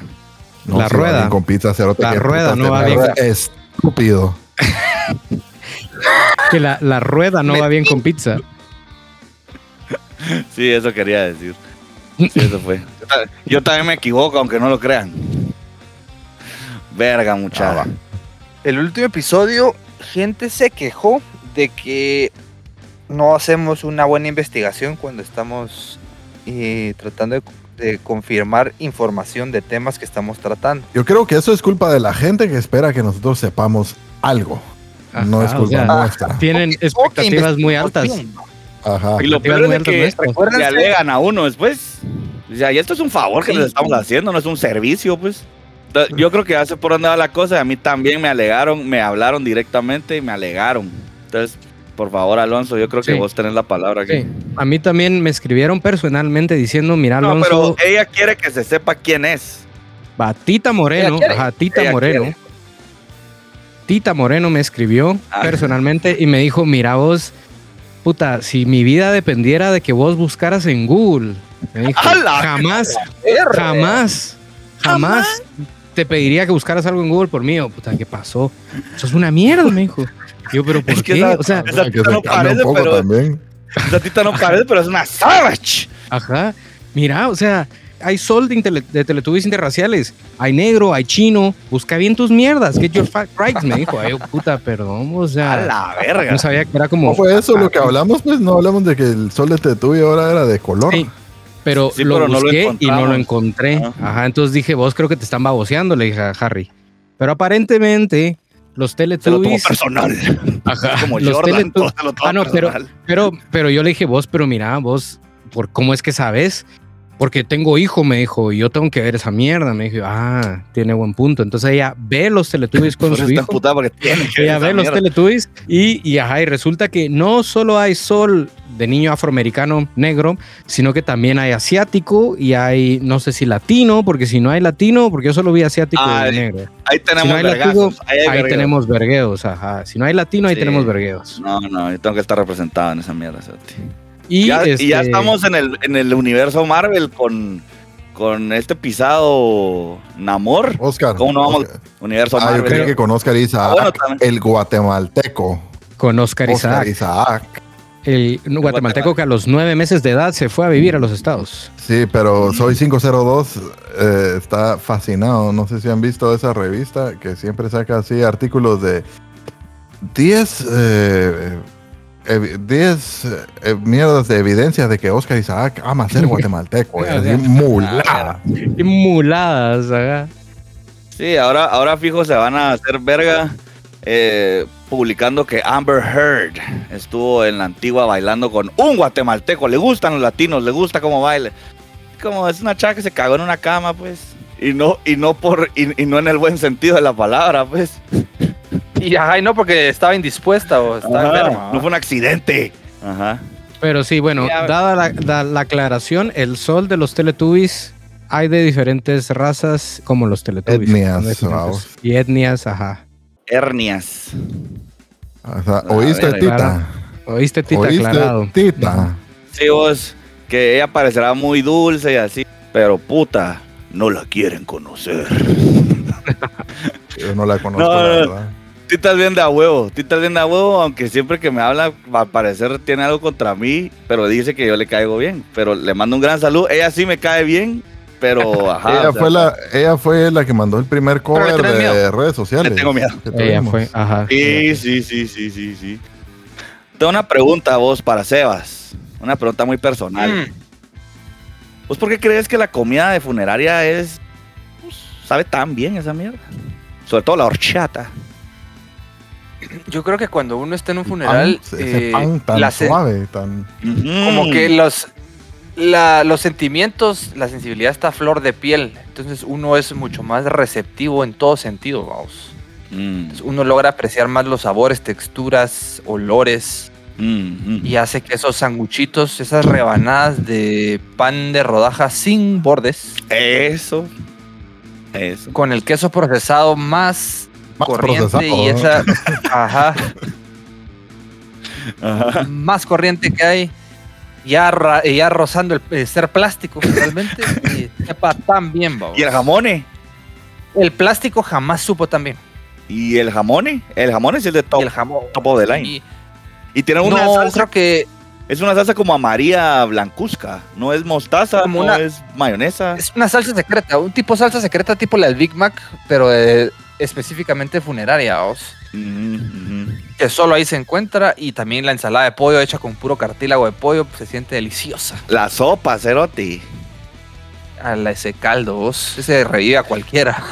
no, La rueda. bien Con pizza cerote, La rueda no va bien. Estúpido. Que la, la rueda no va bien con pizza. Sí, eso quería decir. Sí, eso fue. Yo también me equivoco, aunque no lo crean. Verga, Ah, muchacha. va. El último episodio, gente se quejó de que no hacemos una buena investigación cuando estamos eh, tratando de de confirmar información de temas que estamos tratando. Yo creo que eso es culpa de la gente que espera que nosotros sepamos algo. no Ajá, es o culpa sea, nuestra. Tienen O que expectativas muy altas. Ajá. Y lo peor es que le alegan a uno después. O sea, y esto es un favor que Sí. les estamos haciendo, no es un servicio, pues. Yo creo que sé por dónde va la cosa. y A mí también me alegaron, me hablaron directamente y me alegaron. Entonces, por favor, Alonso, yo creo que Sí. vos tenés la palabra aquí. Sí. A mí también me escribieron personalmente diciendo, mira, No, Alonso, pero ella quiere que se sepa quién es. va, Tita Moreno, ajá, Tita Ella Moreno. quiere. Tita Moreno me escribió Ah. personalmente y me dijo, mira vos, puta, si mi vida dependiera de que vos buscaras en Google, me dijo, ¡A la jamás, jamás, jamás te pediría que buscaras algo en Google por mí. O, puta, ¿qué pasó? Eso es una mierda, me dijo. Yo, pero ¿por Es que qué? esa- O sea, esa tita se no parece, pero también. esa tita no parece, pero es una savage. Ajá. Mira, o sea, hay sol de, intele- de Teletubbies interraciales. Hay negro, hay chino. Busca bien tus mierdas. Get your fact right, me dijo. Ay, puta, perdón. O A sea, la verga. no sabía que era como. ¿No fue eso lo que hablamos? Pues no hablamos de que el sol de Tetuy ahora era de color. Sí, pero Sí, lo pero no lo busqué y no lo encontré. Ajá. Ajá, entonces dije, vos creo que te están baboseando, le dije a Harry. Pero aparentemente, los Se lo Teletubbies. personal. Ajá, Como los Jordan, Teletubbies- todo se lo Ah, no, pero, personal. pero, pero yo le dije, vos, pero mira, vos, por ¿cómo es que sabes? Porque tengo hijo, me dijo, y yo tengo que ver esa mierda. Me dijo, ah, tiene buen punto. Entonces ella ve los Teletubbies con su hijo. tiene que Ella ve los mierda. Teletubbies y, y, ajá, y resulta que no solo hay sol de niño afroamericano negro, sino que también hay asiático y hay, no sé si latino, porque si no hay latino, porque yo solo vi asiático Ah, y negro. Ahí Si tenemos no hay vergazos. latino, Ahí, hay ahí vergazos. tenemos vergueos, ajá. Si no hay latino, ahí Sí. tenemos vergueos. No, no, yo tengo que estar representado en esa mierda. Santi. Y, ya, y ya este, estamos en el, en el universo Marvel con, con este pisado Namor. Oscar. ¿Cómo no vamos? Oscar. Universo Ah, yo creí que con Oscar Isaac, Ah, bueno, también. el guatemalteco. con Oscar Oscar Isaac, Isaac. el guatemalteco que a los nueve meses de edad se fue a vivir a los estados. Sí, pero Soy 502 eh, está fascinado. No sé si han visto esa revista que siempre saca así artículos de 10 eh, evi- 10 eh, mierdas de evidencia de que Oscar Isaac ama ser <laughs> guatemalteco. y así, mulada. Y muladas. Sí, ahora, ahora fijo se van a hacer verga eh, publicando que Amber Heard estuvo en la antigua bailando con un guatemalteco. Le gustan los latinos, le gusta cómo baila. Como es una chava que se cagó en una cama, pues. Y no, y no por, y, y no en el buen sentido de la palabra, pues. Y ajá, y no porque estaba indispuesta o estaba Ajá, enferma. no fue un accidente. Ajá. Pero sí, bueno, Ya. dada la, da- la aclaración, el sol de los Teletubbies hay de diferentes razas como los Teletubbies. Etnias. Y etnias, ajá. Hernias. O sea, A ¿Oíste, ver, Tita? claro. ¿Oíste, Tita? ¿Oíste, Aclarado. Tita? Sí, vos, que ella parecerá muy dulce y así, pero puta, no la quieren conocer. <laughs> Yo no la conozco, No, la no, verdad. Tita es bien de a huevo, Tita es bien de a huevo, aunque siempre que me habla, al parecer tiene algo contra mí, pero dice que yo le caigo bien. Pero le mando un gran saludo. Ella sí me cae bien, pero <laughs> ajá. ella, o sea, fue la, ella fue la que mandó el primer cover de miedo. redes sociales. Le tengo miedo. Ella fue, ajá. Sí, sí, sí, sí, sí, sí. Tengo una pregunta a vos para Sebas. Una pregunta muy personal. Mm, ¿Vos por qué crees que la comida de funeraria es. pues, sabe tan bien esa mierda? Sobre todo la horchata. Yo creo que cuando uno está en un funeral, ese eh, pan tan la suave, tan... como que los, la- los sentimientos, la sensibilidad está a flor de piel. Entonces uno es mucho más receptivo en todo sentido, vamos. Mm, Entonces, uno logra apreciar más los sabores, texturas, olores mm, mm. y hace que esos sanguchitos, esas rebanadas de pan de rodaja sin bordes, Eso. Eso. con el queso procesado más, Más corriente procesado, y esa, <laughs> ajá, Ajá. más corriente que hay, ya, ra- ya rozando el, eh, ser plástico realmente, y sepa tan bien, vamos. ¿Y el jamone? El plástico jamás supo tan bien. ¿Y el jamone? El jamón es el de top, el jamón. top of the line. Y- Y tiene una no, salsa. creo que Es una salsa como amarilla blancuzca. No es mostaza, Como no una- es mayonesa. es una salsa secreta, un tipo salsa secreta tipo la del Big Mac, pero eh, específicamente funeraria. Ujú, ujú. que solo ahí se encuentra y también la ensalada de pollo hecha con puro cartílago de pollo pues, se siente deliciosa. La sopa, Cerote. A la ese caldo, vos. Ese revive a cualquiera. <laughs>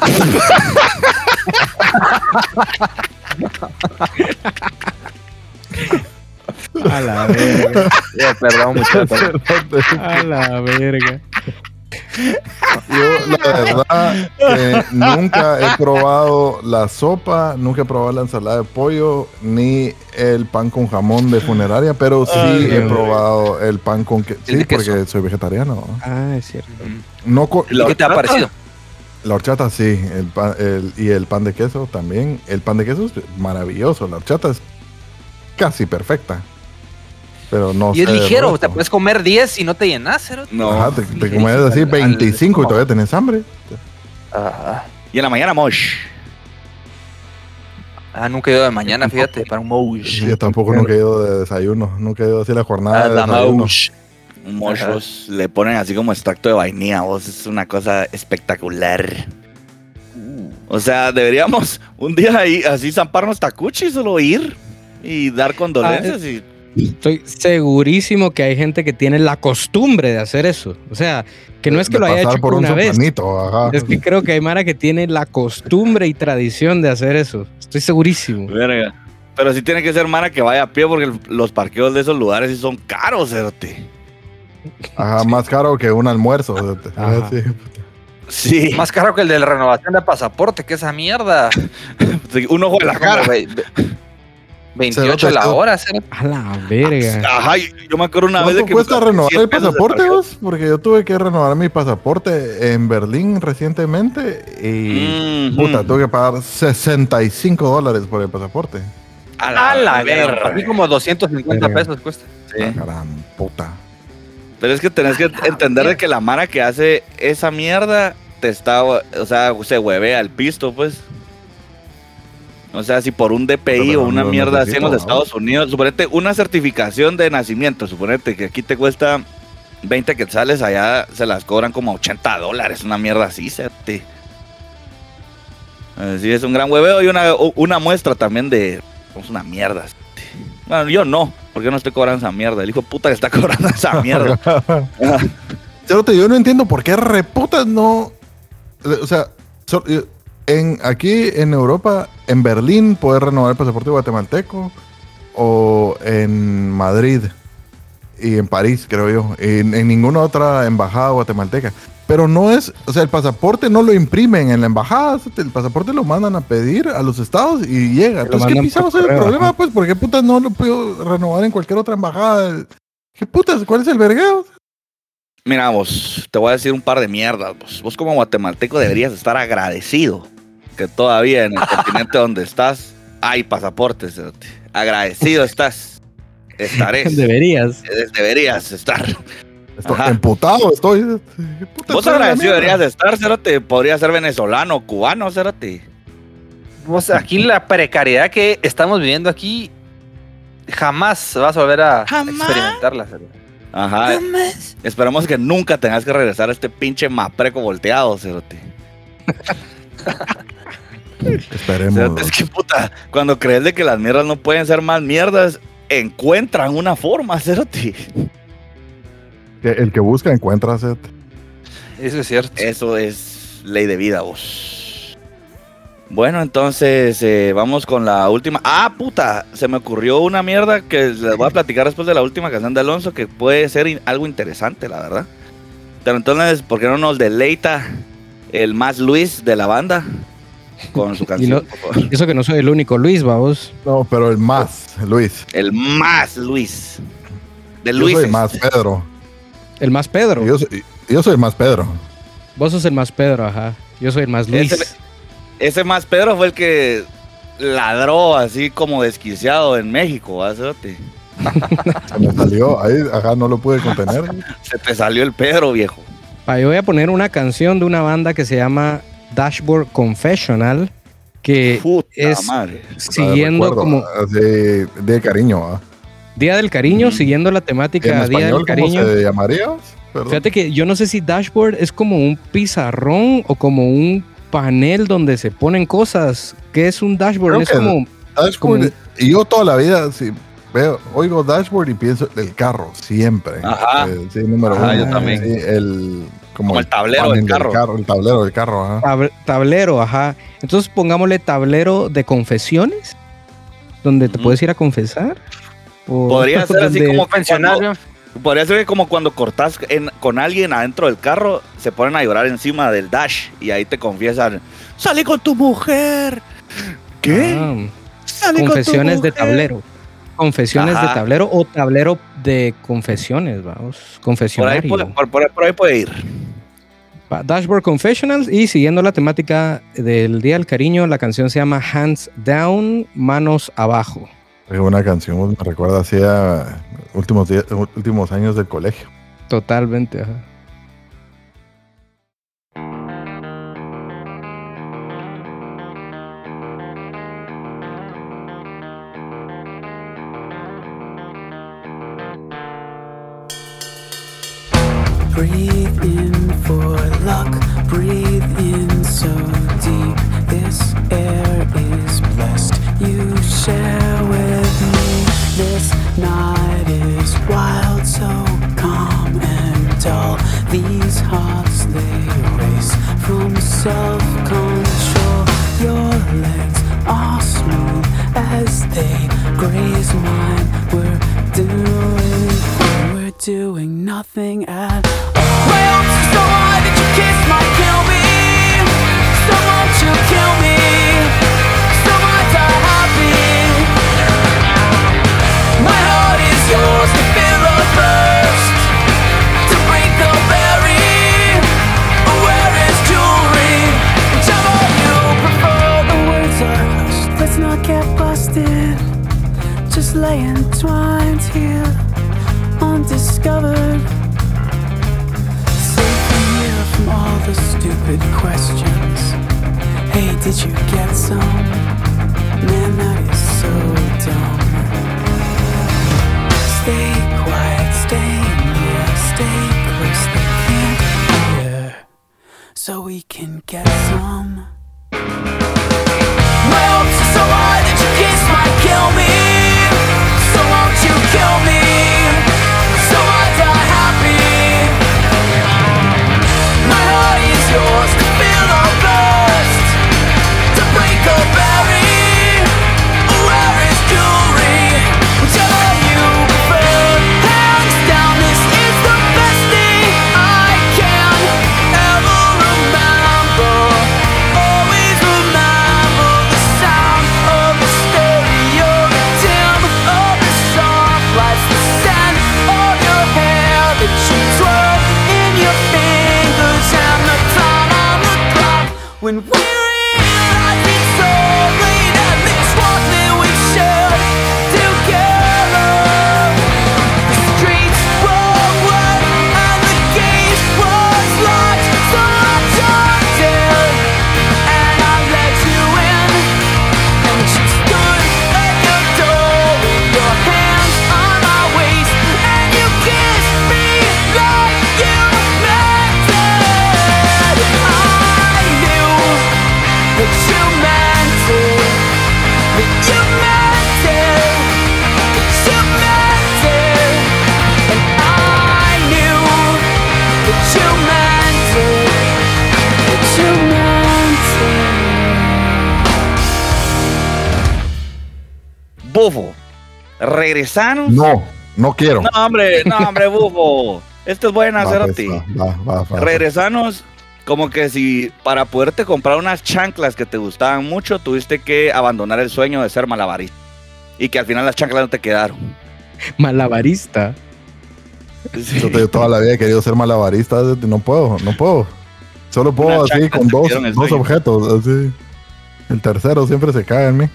A la verga. Eh, perdón, muchachos. <laughs> A la verga. Yo, la verdad, que nunca he probado la sopa, nunca he probado la ensalada de pollo, ni el pan con jamón de funeraria, pero sí Ay, he probado el pan con que Sí, porque queso. soy vegetariano. Ah, es cierto. No co- ¿Y ¿Qué te ha parecido? la horchata sí, el pan, el- y el pan de queso también. El pan de queso es maravilloso, la horchata es casi perfecta. Pero no Y es ligero, te puedes comer 10 y no te llenas, cero. No. Ajá, te, te comes así al- al 25 y todavía tenés hambre. Ah, Y en la mañana, mosh. ah, nunca he ido de mañana, fíjate, para un mosh. Yo tampoco nunca he ido de desayuno, nunca he ido así la jornada Ah, de la desayuno. mosh. Un mosh, vos, le ponen así como extracto de vainilla, vos. Es una cosa espectacular. O sea, deberíamos un día ahí así zamparnos tacuchi y solo ir y dar condolencias y... Estoy segurísimo que hay gente que tiene la costumbre de hacer eso. O sea, que no es que De lo haya pasar hecho por un una vez. ajá. Es que creo que hay Mara que tiene la costumbre y tradición de hacer eso. Estoy segurísimo. Verga. Pero sí tiene que ser mara que vaya a pie porque los parqueos de esos lugares sí son caros, cerote. Ajá, más caro que un almuerzo. Ajá. sí. Sí. Más caro que el de la renovación de pasaporte, que esa mierda. <laughs> Un ojo en la cara. Como ve- ve- 28 la Cerote, hora, cero. A la verga. Ajá, yo me acuerdo una vez de ¿Cuánto que... cuesta me costó renovar 100 el pasaporte vos? Porque yo tuve que renovar mi pasaporte en Berlín recientemente y... Puta, tuve que pagar 65 dólares por el pasaporte. A A la verga. gran. Aquí como 250 Verga. pesos cuesta. Sí. La gran puta. Pero es que tenés que entender de que la mara que hace esa mierda te está, o sea, se huevea el pisto, pues. O sea, si por un DPI o una no mierda así en los ¿no? Estados Unidos, suponete una certificación de nacimiento, suponete que aquí te cuesta 20 quetzales, allá se las cobran como 80 dólares, una mierda así. Así es un gran hueveo y una, una muestra también de. Es una mierda. Bueno, yo no, porque no estoy cobrando esa mierda. El hijo de puta que está <laughs> cobrando esa mierda. <laughs> Yo no entiendo por qué reputas no. O sea, so- eh, en, aquí en Europa, en Berlín, puedes renovar el pasaporte guatemalteco. O en Madrid y en París, creo yo. En, en ninguna otra embajada guatemalteca. Pero no es. O sea, el pasaporte no lo imprimen en la embajada. El pasaporte lo mandan a pedir a los estados y llega. Entonces, ¿qué pisamos el problema? ajá. Pues, ¿por qué putas no lo puedo renovar en cualquier otra embajada? ¿Qué putas? ¿Cuál es el vergueo? Mira, vos, te voy a decir un par de mierdas. Vos, vos como guatemalteco deberías estar agradecido que todavía en el <laughs> continente donde estás hay pasaportes. cerote. Agradecido estás. Estarés. Deberías. Deberías estar. Estoy Ajá. emputado, estoy. ¿Qué puta Vos agradecido deberías de estar, Cerote. Podría ser venezolano, cubano, Cerote. Vos, aquí la precariedad que estamos viviendo aquí jamás vas a volver a Jamás. experimentarla. cero. Ajá. Esperamos que nunca tengas que regresar a este pinche mapreco volteado, Cerote. <laughs> Esperemos. Es que puta, cuando crees de que las mierdas no pueden ser más mierdas, encuentran una forma, Cerote. Que el que busca encuentra set. Eso es cierto. Eso es ley de vida, vos. Bueno, entonces eh, vamos con la última. Ah, puta, se me ocurrió una mierda que les voy a platicar después de la última canción de Alonso que puede ser in- algo interesante, la verdad. Pero entonces, ¿por qué no nos deleita el más Luis de la banda con su canción? no- por favor? Eso que no soy el único Luis, vamos. No, pero el más, Luis. El más Luis. De Yo Luis. soy más Pedro. El más Pedro. Yo soy, yo soy más Pedro. Vos sos el más Pedro, ajá. Yo soy el más Luis. Ese- Ese más Pedro fue el que ladró así como desquiciado en México, ¿va, Cerote? Se me salió. Ahí, ajá, no lo pude contener. <laughs> Se te salió el Pedro, viejo. Pa, yo voy a poner una canción de una banda que se llama Dashboard Confessional, que Puta es madre. siguiendo como Así, de cariño. ¿ah? Día del Cariño, Mm. siguiendo la ¿En temática Día español del cómo Cariño. se llamaría? Perdón. Fíjate que yo no sé si Dashboard es como un pizarrón o como un panel donde se ponen cosas. ¿Qué es un dashboard? Creo es como Dashboard, como- y yo toda la vida, veo, oigo dashboard y pienso el carro, siempre. Ajá. Eh, sí, número Ajá, uno. yo también. Sí, el, como, Como el tablero del carro. El tablero del carro, ajá. Tab- tablero, ajá. Entonces pongámosle tablero de confesiones, donde te puedes ir a confesar. O Podría <laughs> ser así como Confesionario. cuando- Podría ser como cuando cortas en- con alguien adentro del carro, se ponen a llorar encima del dash y ahí te confiesan, salí con tu mujer. ¿Qué? Ah, Salí con tu confesiones de mujer". tablero. Confesiones de tablero o tablero de confesiones, vamos. Por ahí, Confesionario. puede, por, por- por ahí puede ir. Dashboard Confessionals y siguiendo la temática del Día del Cariño, la canción se llama Hands Down, Manos Abajo. Es una canción, me recuerda así a últimos, días- últimos años del colegio. Totalmente, ajá. Breathe in for luck, breathe in so deep. This air is blessed. You share with me. This night is wild, so calm and dull. These hearts they race from self control. Your legs are smooth as they graze mine. We're doing, doing nothing at well, stupid questions. Hey, did you get some? Man, that is so dumb. Stay quiet, stay near, stay close, they can't hear. So we can get some. Regresanos. No, no quiero. No, hombre, no, hombre, <laughs> bufo. Esto es buena, pues, Cerote. va. Regresanos, como que si para poderte comprar unas chanclas que te gustaban mucho, tuviste que abandonar el sueño de ser malabarista. Y que al final las chanclas no te quedaron. Malabarista. Sí. Yo toda la vida he querido ser malabarista, no puedo, no puedo. Solo puedo Una así con dos, dos objetos, así. El tercero siempre se cae en mí.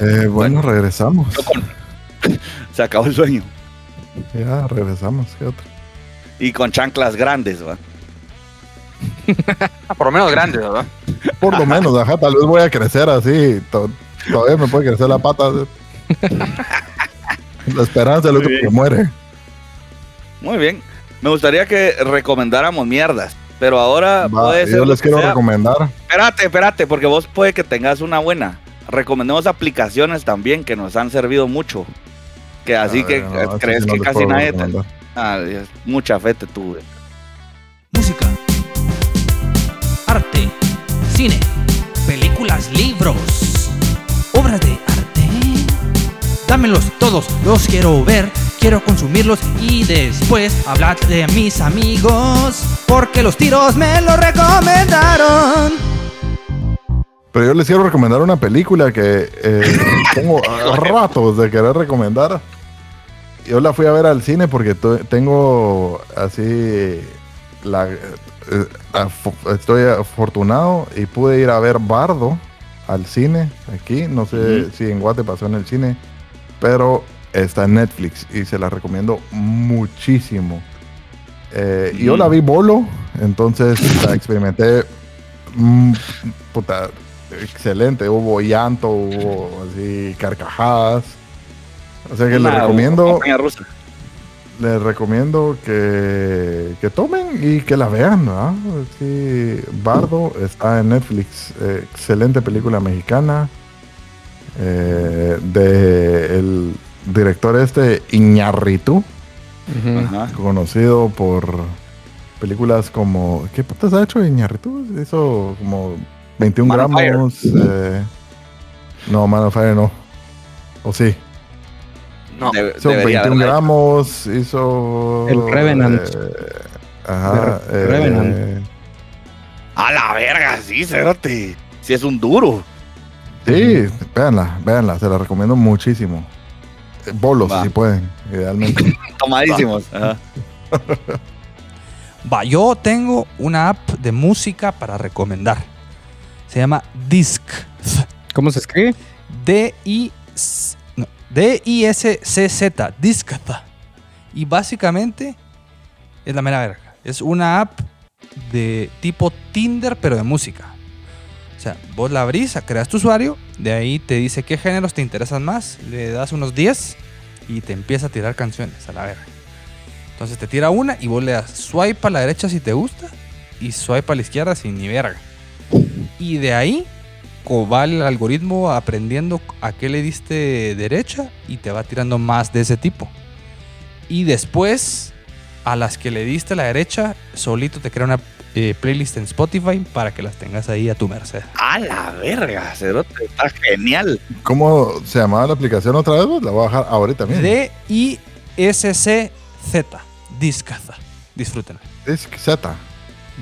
Eh, bueno, regresamos. <laughs> Se acabó el sueño. Ya, regresamos. ¿qué otro? Y con chanclas grandes, va. Ah, por lo menos grande, ¿verdad? <laughs> Por lo menos, ajá, tal vez voy a crecer así. to- todavía me puede crecer la pata. <laughs> La esperanza es lo que muere. Muy bien. Me gustaría que recomendáramos mierdas. Pero ahora Va, puede ser. yo les quiero sea. recomendar. Espérate, espérate, porque vos puede que tengas una buena recomendemos aplicaciones también que nos han servido mucho. Que así que crees que casi nadie te... ah, mucha fe te tuve. Música, arte, cine, películas, libros, obras de arte. Dámelos todos, los quiero ver, quiero consumirlos y después hablad de mis amigos, porque los tiros me lo recomendaron. Pero yo les quiero recomendar una película que eh, <laughs> tengo ratos de querer recomendar. Yo la fui a ver al cine porque tengo así la eh, estoy afortunado y pude ir a ver Bardo al cine aquí. No sé si en Guate pasó en el cine, pero está en Netflix y se la recomiendo muchísimo. Eh, Yo la vi bolo, entonces la experimenté. mm, puta, excelente. Hubo llanto, hubo así carcajadas. O sea que les Una recomiendo, montaña rusa. les recomiendo que, que tomen y que la vean, ¿verdad? Sí, Bardo está en Netflix. Eh, excelente película mexicana. eh, de el director este Iñarritu, conocido por películas como. ¿Qué putas ha hecho Iñarritu? Hizo como 21 Man on Fire. gramos. eh, no, Man on Fire no. ¿O sí? No. Debe- Hizo debería 21 haberla hecho. gramos, hizo... El Revenant. eh, ajá. The eh, Revenant. A la verga, sí, cerote. Sí, es un duro. Sí, véanla, véanla, se la recomiendo muchísimo. Bolos, Va. si pueden, idealmente. <laughs> Tomadísimos. <laughs> Va, yo tengo una app de música para recomendar. Se llama Disc. ¿Cómo se escribe? D-I... no, D-I-S-C-Z. Disc. Y básicamente es la mera verga. Es una app de tipo Tinder, pero de música. O sea, vos la abrís, creas tu usuario, de ahí te dice qué géneros te interesan más, le das unos 10 y te empieza a tirar canciones a la verga. Entonces te tira una y vos le das swipe a la derecha si te gusta y swipe a la izquierda sin ni verga. Y de ahí va el algoritmo aprendiendo a qué le diste derecha y te va tirando más de ese tipo. Y después, a las que le diste a la derecha, solito te crea una eh, playlist en Spotify para que las tengas ahí a tu merced. A la verga, cerote. Está genial. ¿Cómo se llamaba la aplicación otra vez? La voy a bajar ahorita mismo. D-I-S-C-Z. Discaza. Disfruten. Disc Z.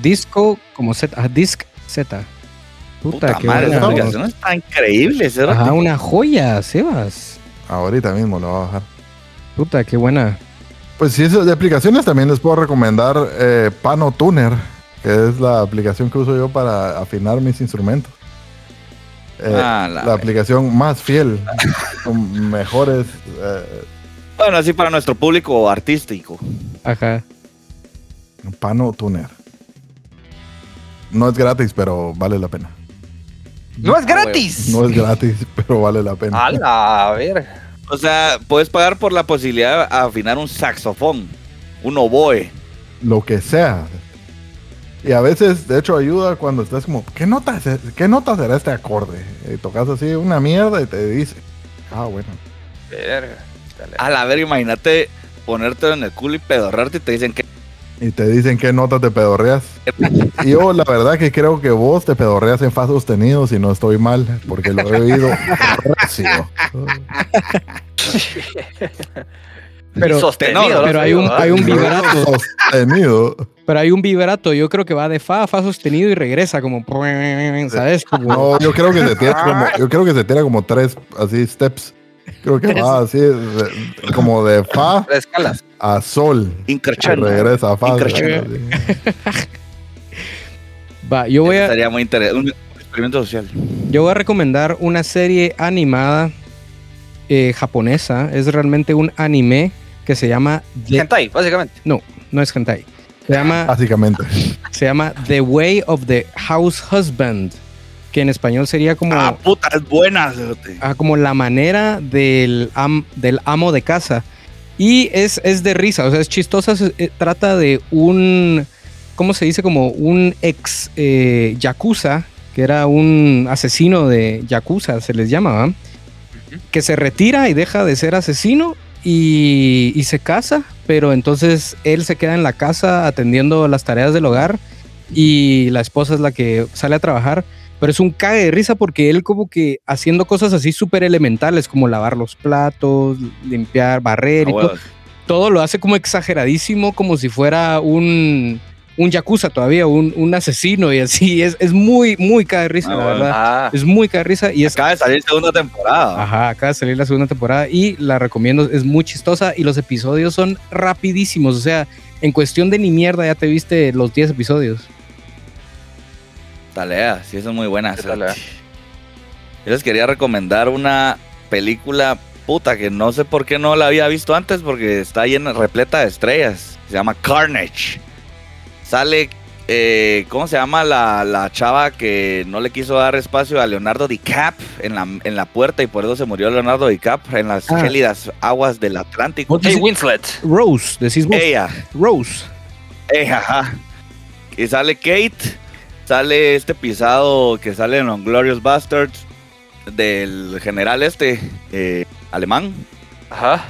Disco como Z. Ah, Disc Z. Puta, Puta qué madre, esa buena. aplicación está increíble. Ajá, una joya, Sebas. Ahorita mismo la voy a bajar. Puta, qué buena. Pues si es de aplicaciones, también les puedo recomendar eh, Pano Tuner, que es la aplicación que uso yo para afinar mis instrumentos. Eh, Ah, la la, aplicación más fiel, <laughs> con mejores. eh, Bueno, así para nuestro público artístico. Ajá. Pano Tuner. No es gratis, pero vale la pena. ¡No es gratis! No es gratis, <laughs> pero vale la pena. A la verga. O sea, puedes pagar por la posibilidad de afinar un saxofón, un oboe. Lo que sea. Y a veces, de hecho, ayuda cuando estás como, ¿qué nota, es- qué nota será este acorde? Y tocas así una mierda y te dice, ah, bueno. Verga. A la verga, imagínate ponerte en el culo y pedorrarte y te dicen que Y te dicen qué nota te pedorreas. Y yo, la verdad, que creo que vos te pedorreas en fa sostenido si no estoy mal, porque lo he oído recio. Pero, Sostenido, pero hay un, hay un vibrato. Sostenido. Pero hay un vibrato. Yo creo que va de fa a fa sostenido y regresa como. ¿Sabes? Como, No, yo creo que se tira como, yo creo que se tira como tres así steps. Creo que va así de- como de fa Tres escalas. a sol. Increchando. regresa a fa. <laughs> Va, yo voy a. Sería muy interesante. Un experimento social. Yo voy a recomendar una serie animada eh, japonesa. Es realmente un anime que se llama The- Hentai, básicamente. no, no es hentai. Se llama, Básicamente. se llama The Way of the House Husband, que en español sería como Ah, puta, es buena. ah, como la manera del, am- del amo de casa. Y es, es de risa, o sea, es chistosa. se- eh, trata de un, ¿cómo se dice? Como un ex eh, yakuza, que era un asesino de yakuza, se les llama, ¿va? Que se retira y deja de ser asesino y, y se casa, pero entonces él se queda en la casa atendiendo las tareas del hogar y la esposa es la que sale a trabajar. Pero es un cague de risa porque él como que haciendo cosas así súper elementales como lavar los platos, limpiar, barrer y todo, todo lo hace como exageradísimo, como si fuera un, un yakuza todavía, un, un asesino y así. <laughs> Es, es muy, muy de risa, Ah, la verdad. Ah, Es muy cague de risa y es Acaba de salir segunda temporada. Ajá, acaba de salir la segunda temporada y la recomiendo, es muy chistosa y los episodios son rapidísimos, o sea, en cuestión de ni mierda ya te viste los 10 episodios. Talea, sí, esa es muy buena. ¿Qué talea? Yo les quería recomendar una película puta que no sé por qué no la había visto antes porque está llena, repleta de estrellas. Se llama Carnage. Sale, eh, ¿cómo se llama la, la chava que no le quiso dar espacio a Leonardo DiCaprio en la, en la puerta y por eso se murió Leonardo DiCaprio en las Ah. gélidas aguas del Atlántico? Hey, Winslet. Rose, decís vos. Ella. Rose. Eh, ajá. Y sale Kate, sale este pisado que sale en los Glorious Bastards del general este eh, alemán. Ajá.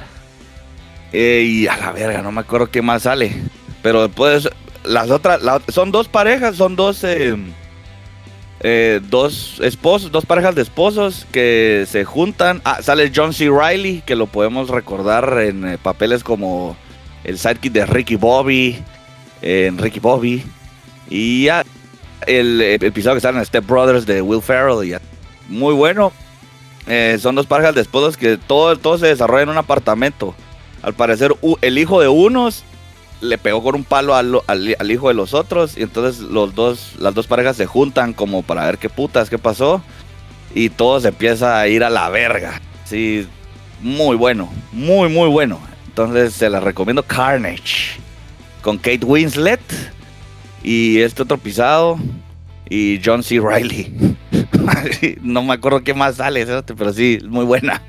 Eh, y a la verga, no me acuerdo qué más sale. Pero después, las otras, la- son dos parejas, son dos, eh, eh, dos esposos, dos parejas de esposos que se juntan. Ah, sale John C. Riley, que lo podemos recordar en papeles como el sidekick de Ricky Bobby, en Ricky Bobby. Y ya el, episodio que sale en Step Brothers de Will Ferrell. Muy bueno. Eh, son dos parejas de esposos que todo, se desarrolla en un apartamento. Al parecer, el hijo de unos le pegó con un palo al, al- hijo de los otros. Y entonces los dos, las dos parejas se juntan como para ver qué putas, qué pasó. Y todo se empieza a ir a la verga. Sí, muy bueno. Muy, muy bueno. Entonces se las recomiendo Carnage. Con Kate Winslet. Y este otro pisado. Y John C. Riley. <laughs> no me acuerdo qué más sale, pero sí, muy buena.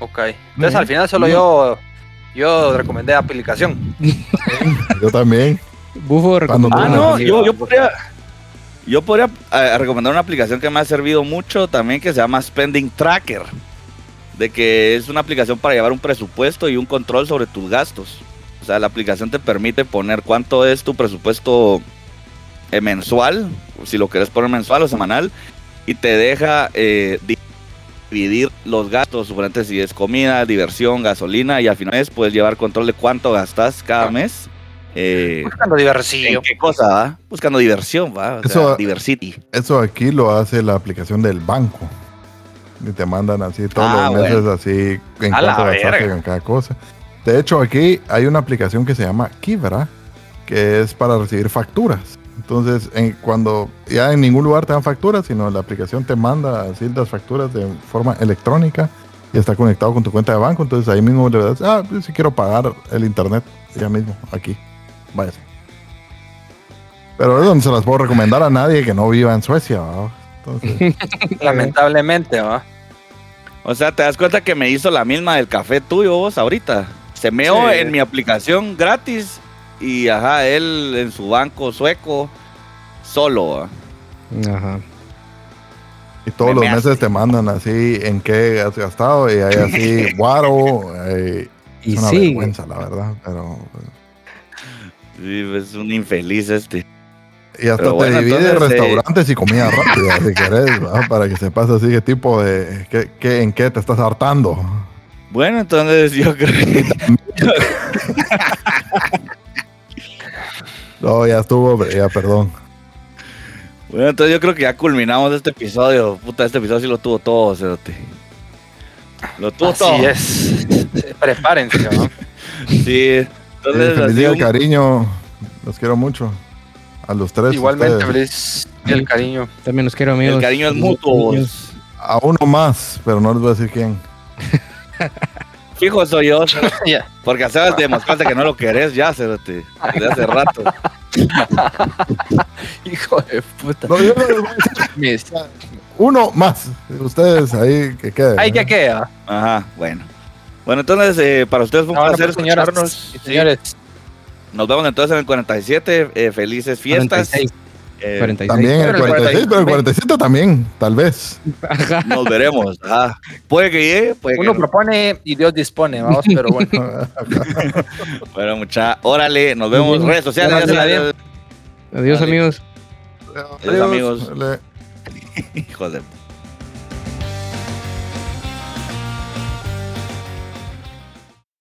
Ok. Entonces al final solo yo, yo recomendé aplicación. <laughs> Yo también. Bufo recomendó Ah, no, yo, yo podría, yo podría eh, recomendar una aplicación que me ha servido mucho también que se llama Spending Tracker. De que es una aplicación para llevar un presupuesto y un control sobre tus gastos. O sea, la aplicación te permite poner cuánto es tu presupuesto eh, mensual, si lo quieres poner mensual o semanal, y te deja eh, di- dividir los gastos, suponete si es comida, diversión, gasolina, y al final es, puedes llevar control de cuánto gastas cada mes. eh, Buscando ¿En diversillo. qué cosa, va? Buscando diversión, va. O sea, Eso- Diversity. Eso aquí lo hace la aplicación del banco. Y te mandan así todos Ah, los meses, bueno. así en A la cuánto gastaste en cada cosa. De hecho, aquí hay una aplicación que se llama Kibra, que es para recibir facturas. Entonces, en- cuando ya en ningún lugar te dan facturas, sino la aplicación te manda así las facturas de forma electrónica y está conectado con tu cuenta de banco. Entonces ahí mismo le das, ah, pues, si quiero pagar el internet, ya mismo, aquí. Vaya. Pero eso no se las puedo recomendar a nadie que no viva en Suecia. Entonces, <laughs> Lamentablemente, ¿va? O sea, te das cuenta que me hizo la misma del café tuyo vos ahorita. Se meó Sí. en mi aplicación gratis y ajá, él en su banco sueco solo. ¿va? Ajá. y todos Me los meses te mandan así en qué has gastado y hay así <laughs> guaro. eh, Y es una vergüenza, la verdad. Pero, Sí, es un infeliz este. y hasta Pero te bueno, divide entonces, eh, restaurantes y comida <laughs> rápida, si querés, para que sepas así qué tipo de. Qué, qué- en qué te estás hartando. Bueno, entonces yo creo que <laughs> No, ya estuvo, hombre, ya perdón. Bueno, entonces yo creo que ya culminamos este episodio. Puta, este episodio sí lo tuvo todo, cerote. Lo tuvo todo. Así es. Prepárense, ¿va? <laughs> Sí. Entonces, feliz día del un- cariño. Los quiero mucho. A los tres. Igualmente, ustedes. feliz día del cariño. también los quiero amigos. el cariño es mutuo. A uno más, pero no les voy a decir quién. <laughs> Fijo soy yo, <laughs> porque acabas de demostrarte que no lo querés ya, cerote. Desde hace rato. <laughs> Hijo de puta. No, yo no les voy a decir. Mis- Uno más. Ustedes ahí que queden. Ahí ¿eh? que queda. Ajá, bueno. Bueno, entonces, eh, para ustedes fue un Ahora, placer pues, señoras escucharnos. y Sí. señores. Nos vemos entonces en el 47. eh, felices fiestas. 46. Eh, 46. También el Pero el 46, pero el 47 también, tal vez. Ajá. nos veremos. Ajá. Puede que llegue, puede que Uno no. propone y Dios dispone, vamos, pero bueno. <laughs> Bueno, mucha. Órale, nos vemos en redes sociales. Saben. Adiós Dale. amigos. Adiós, amigos. Dale. Hijo de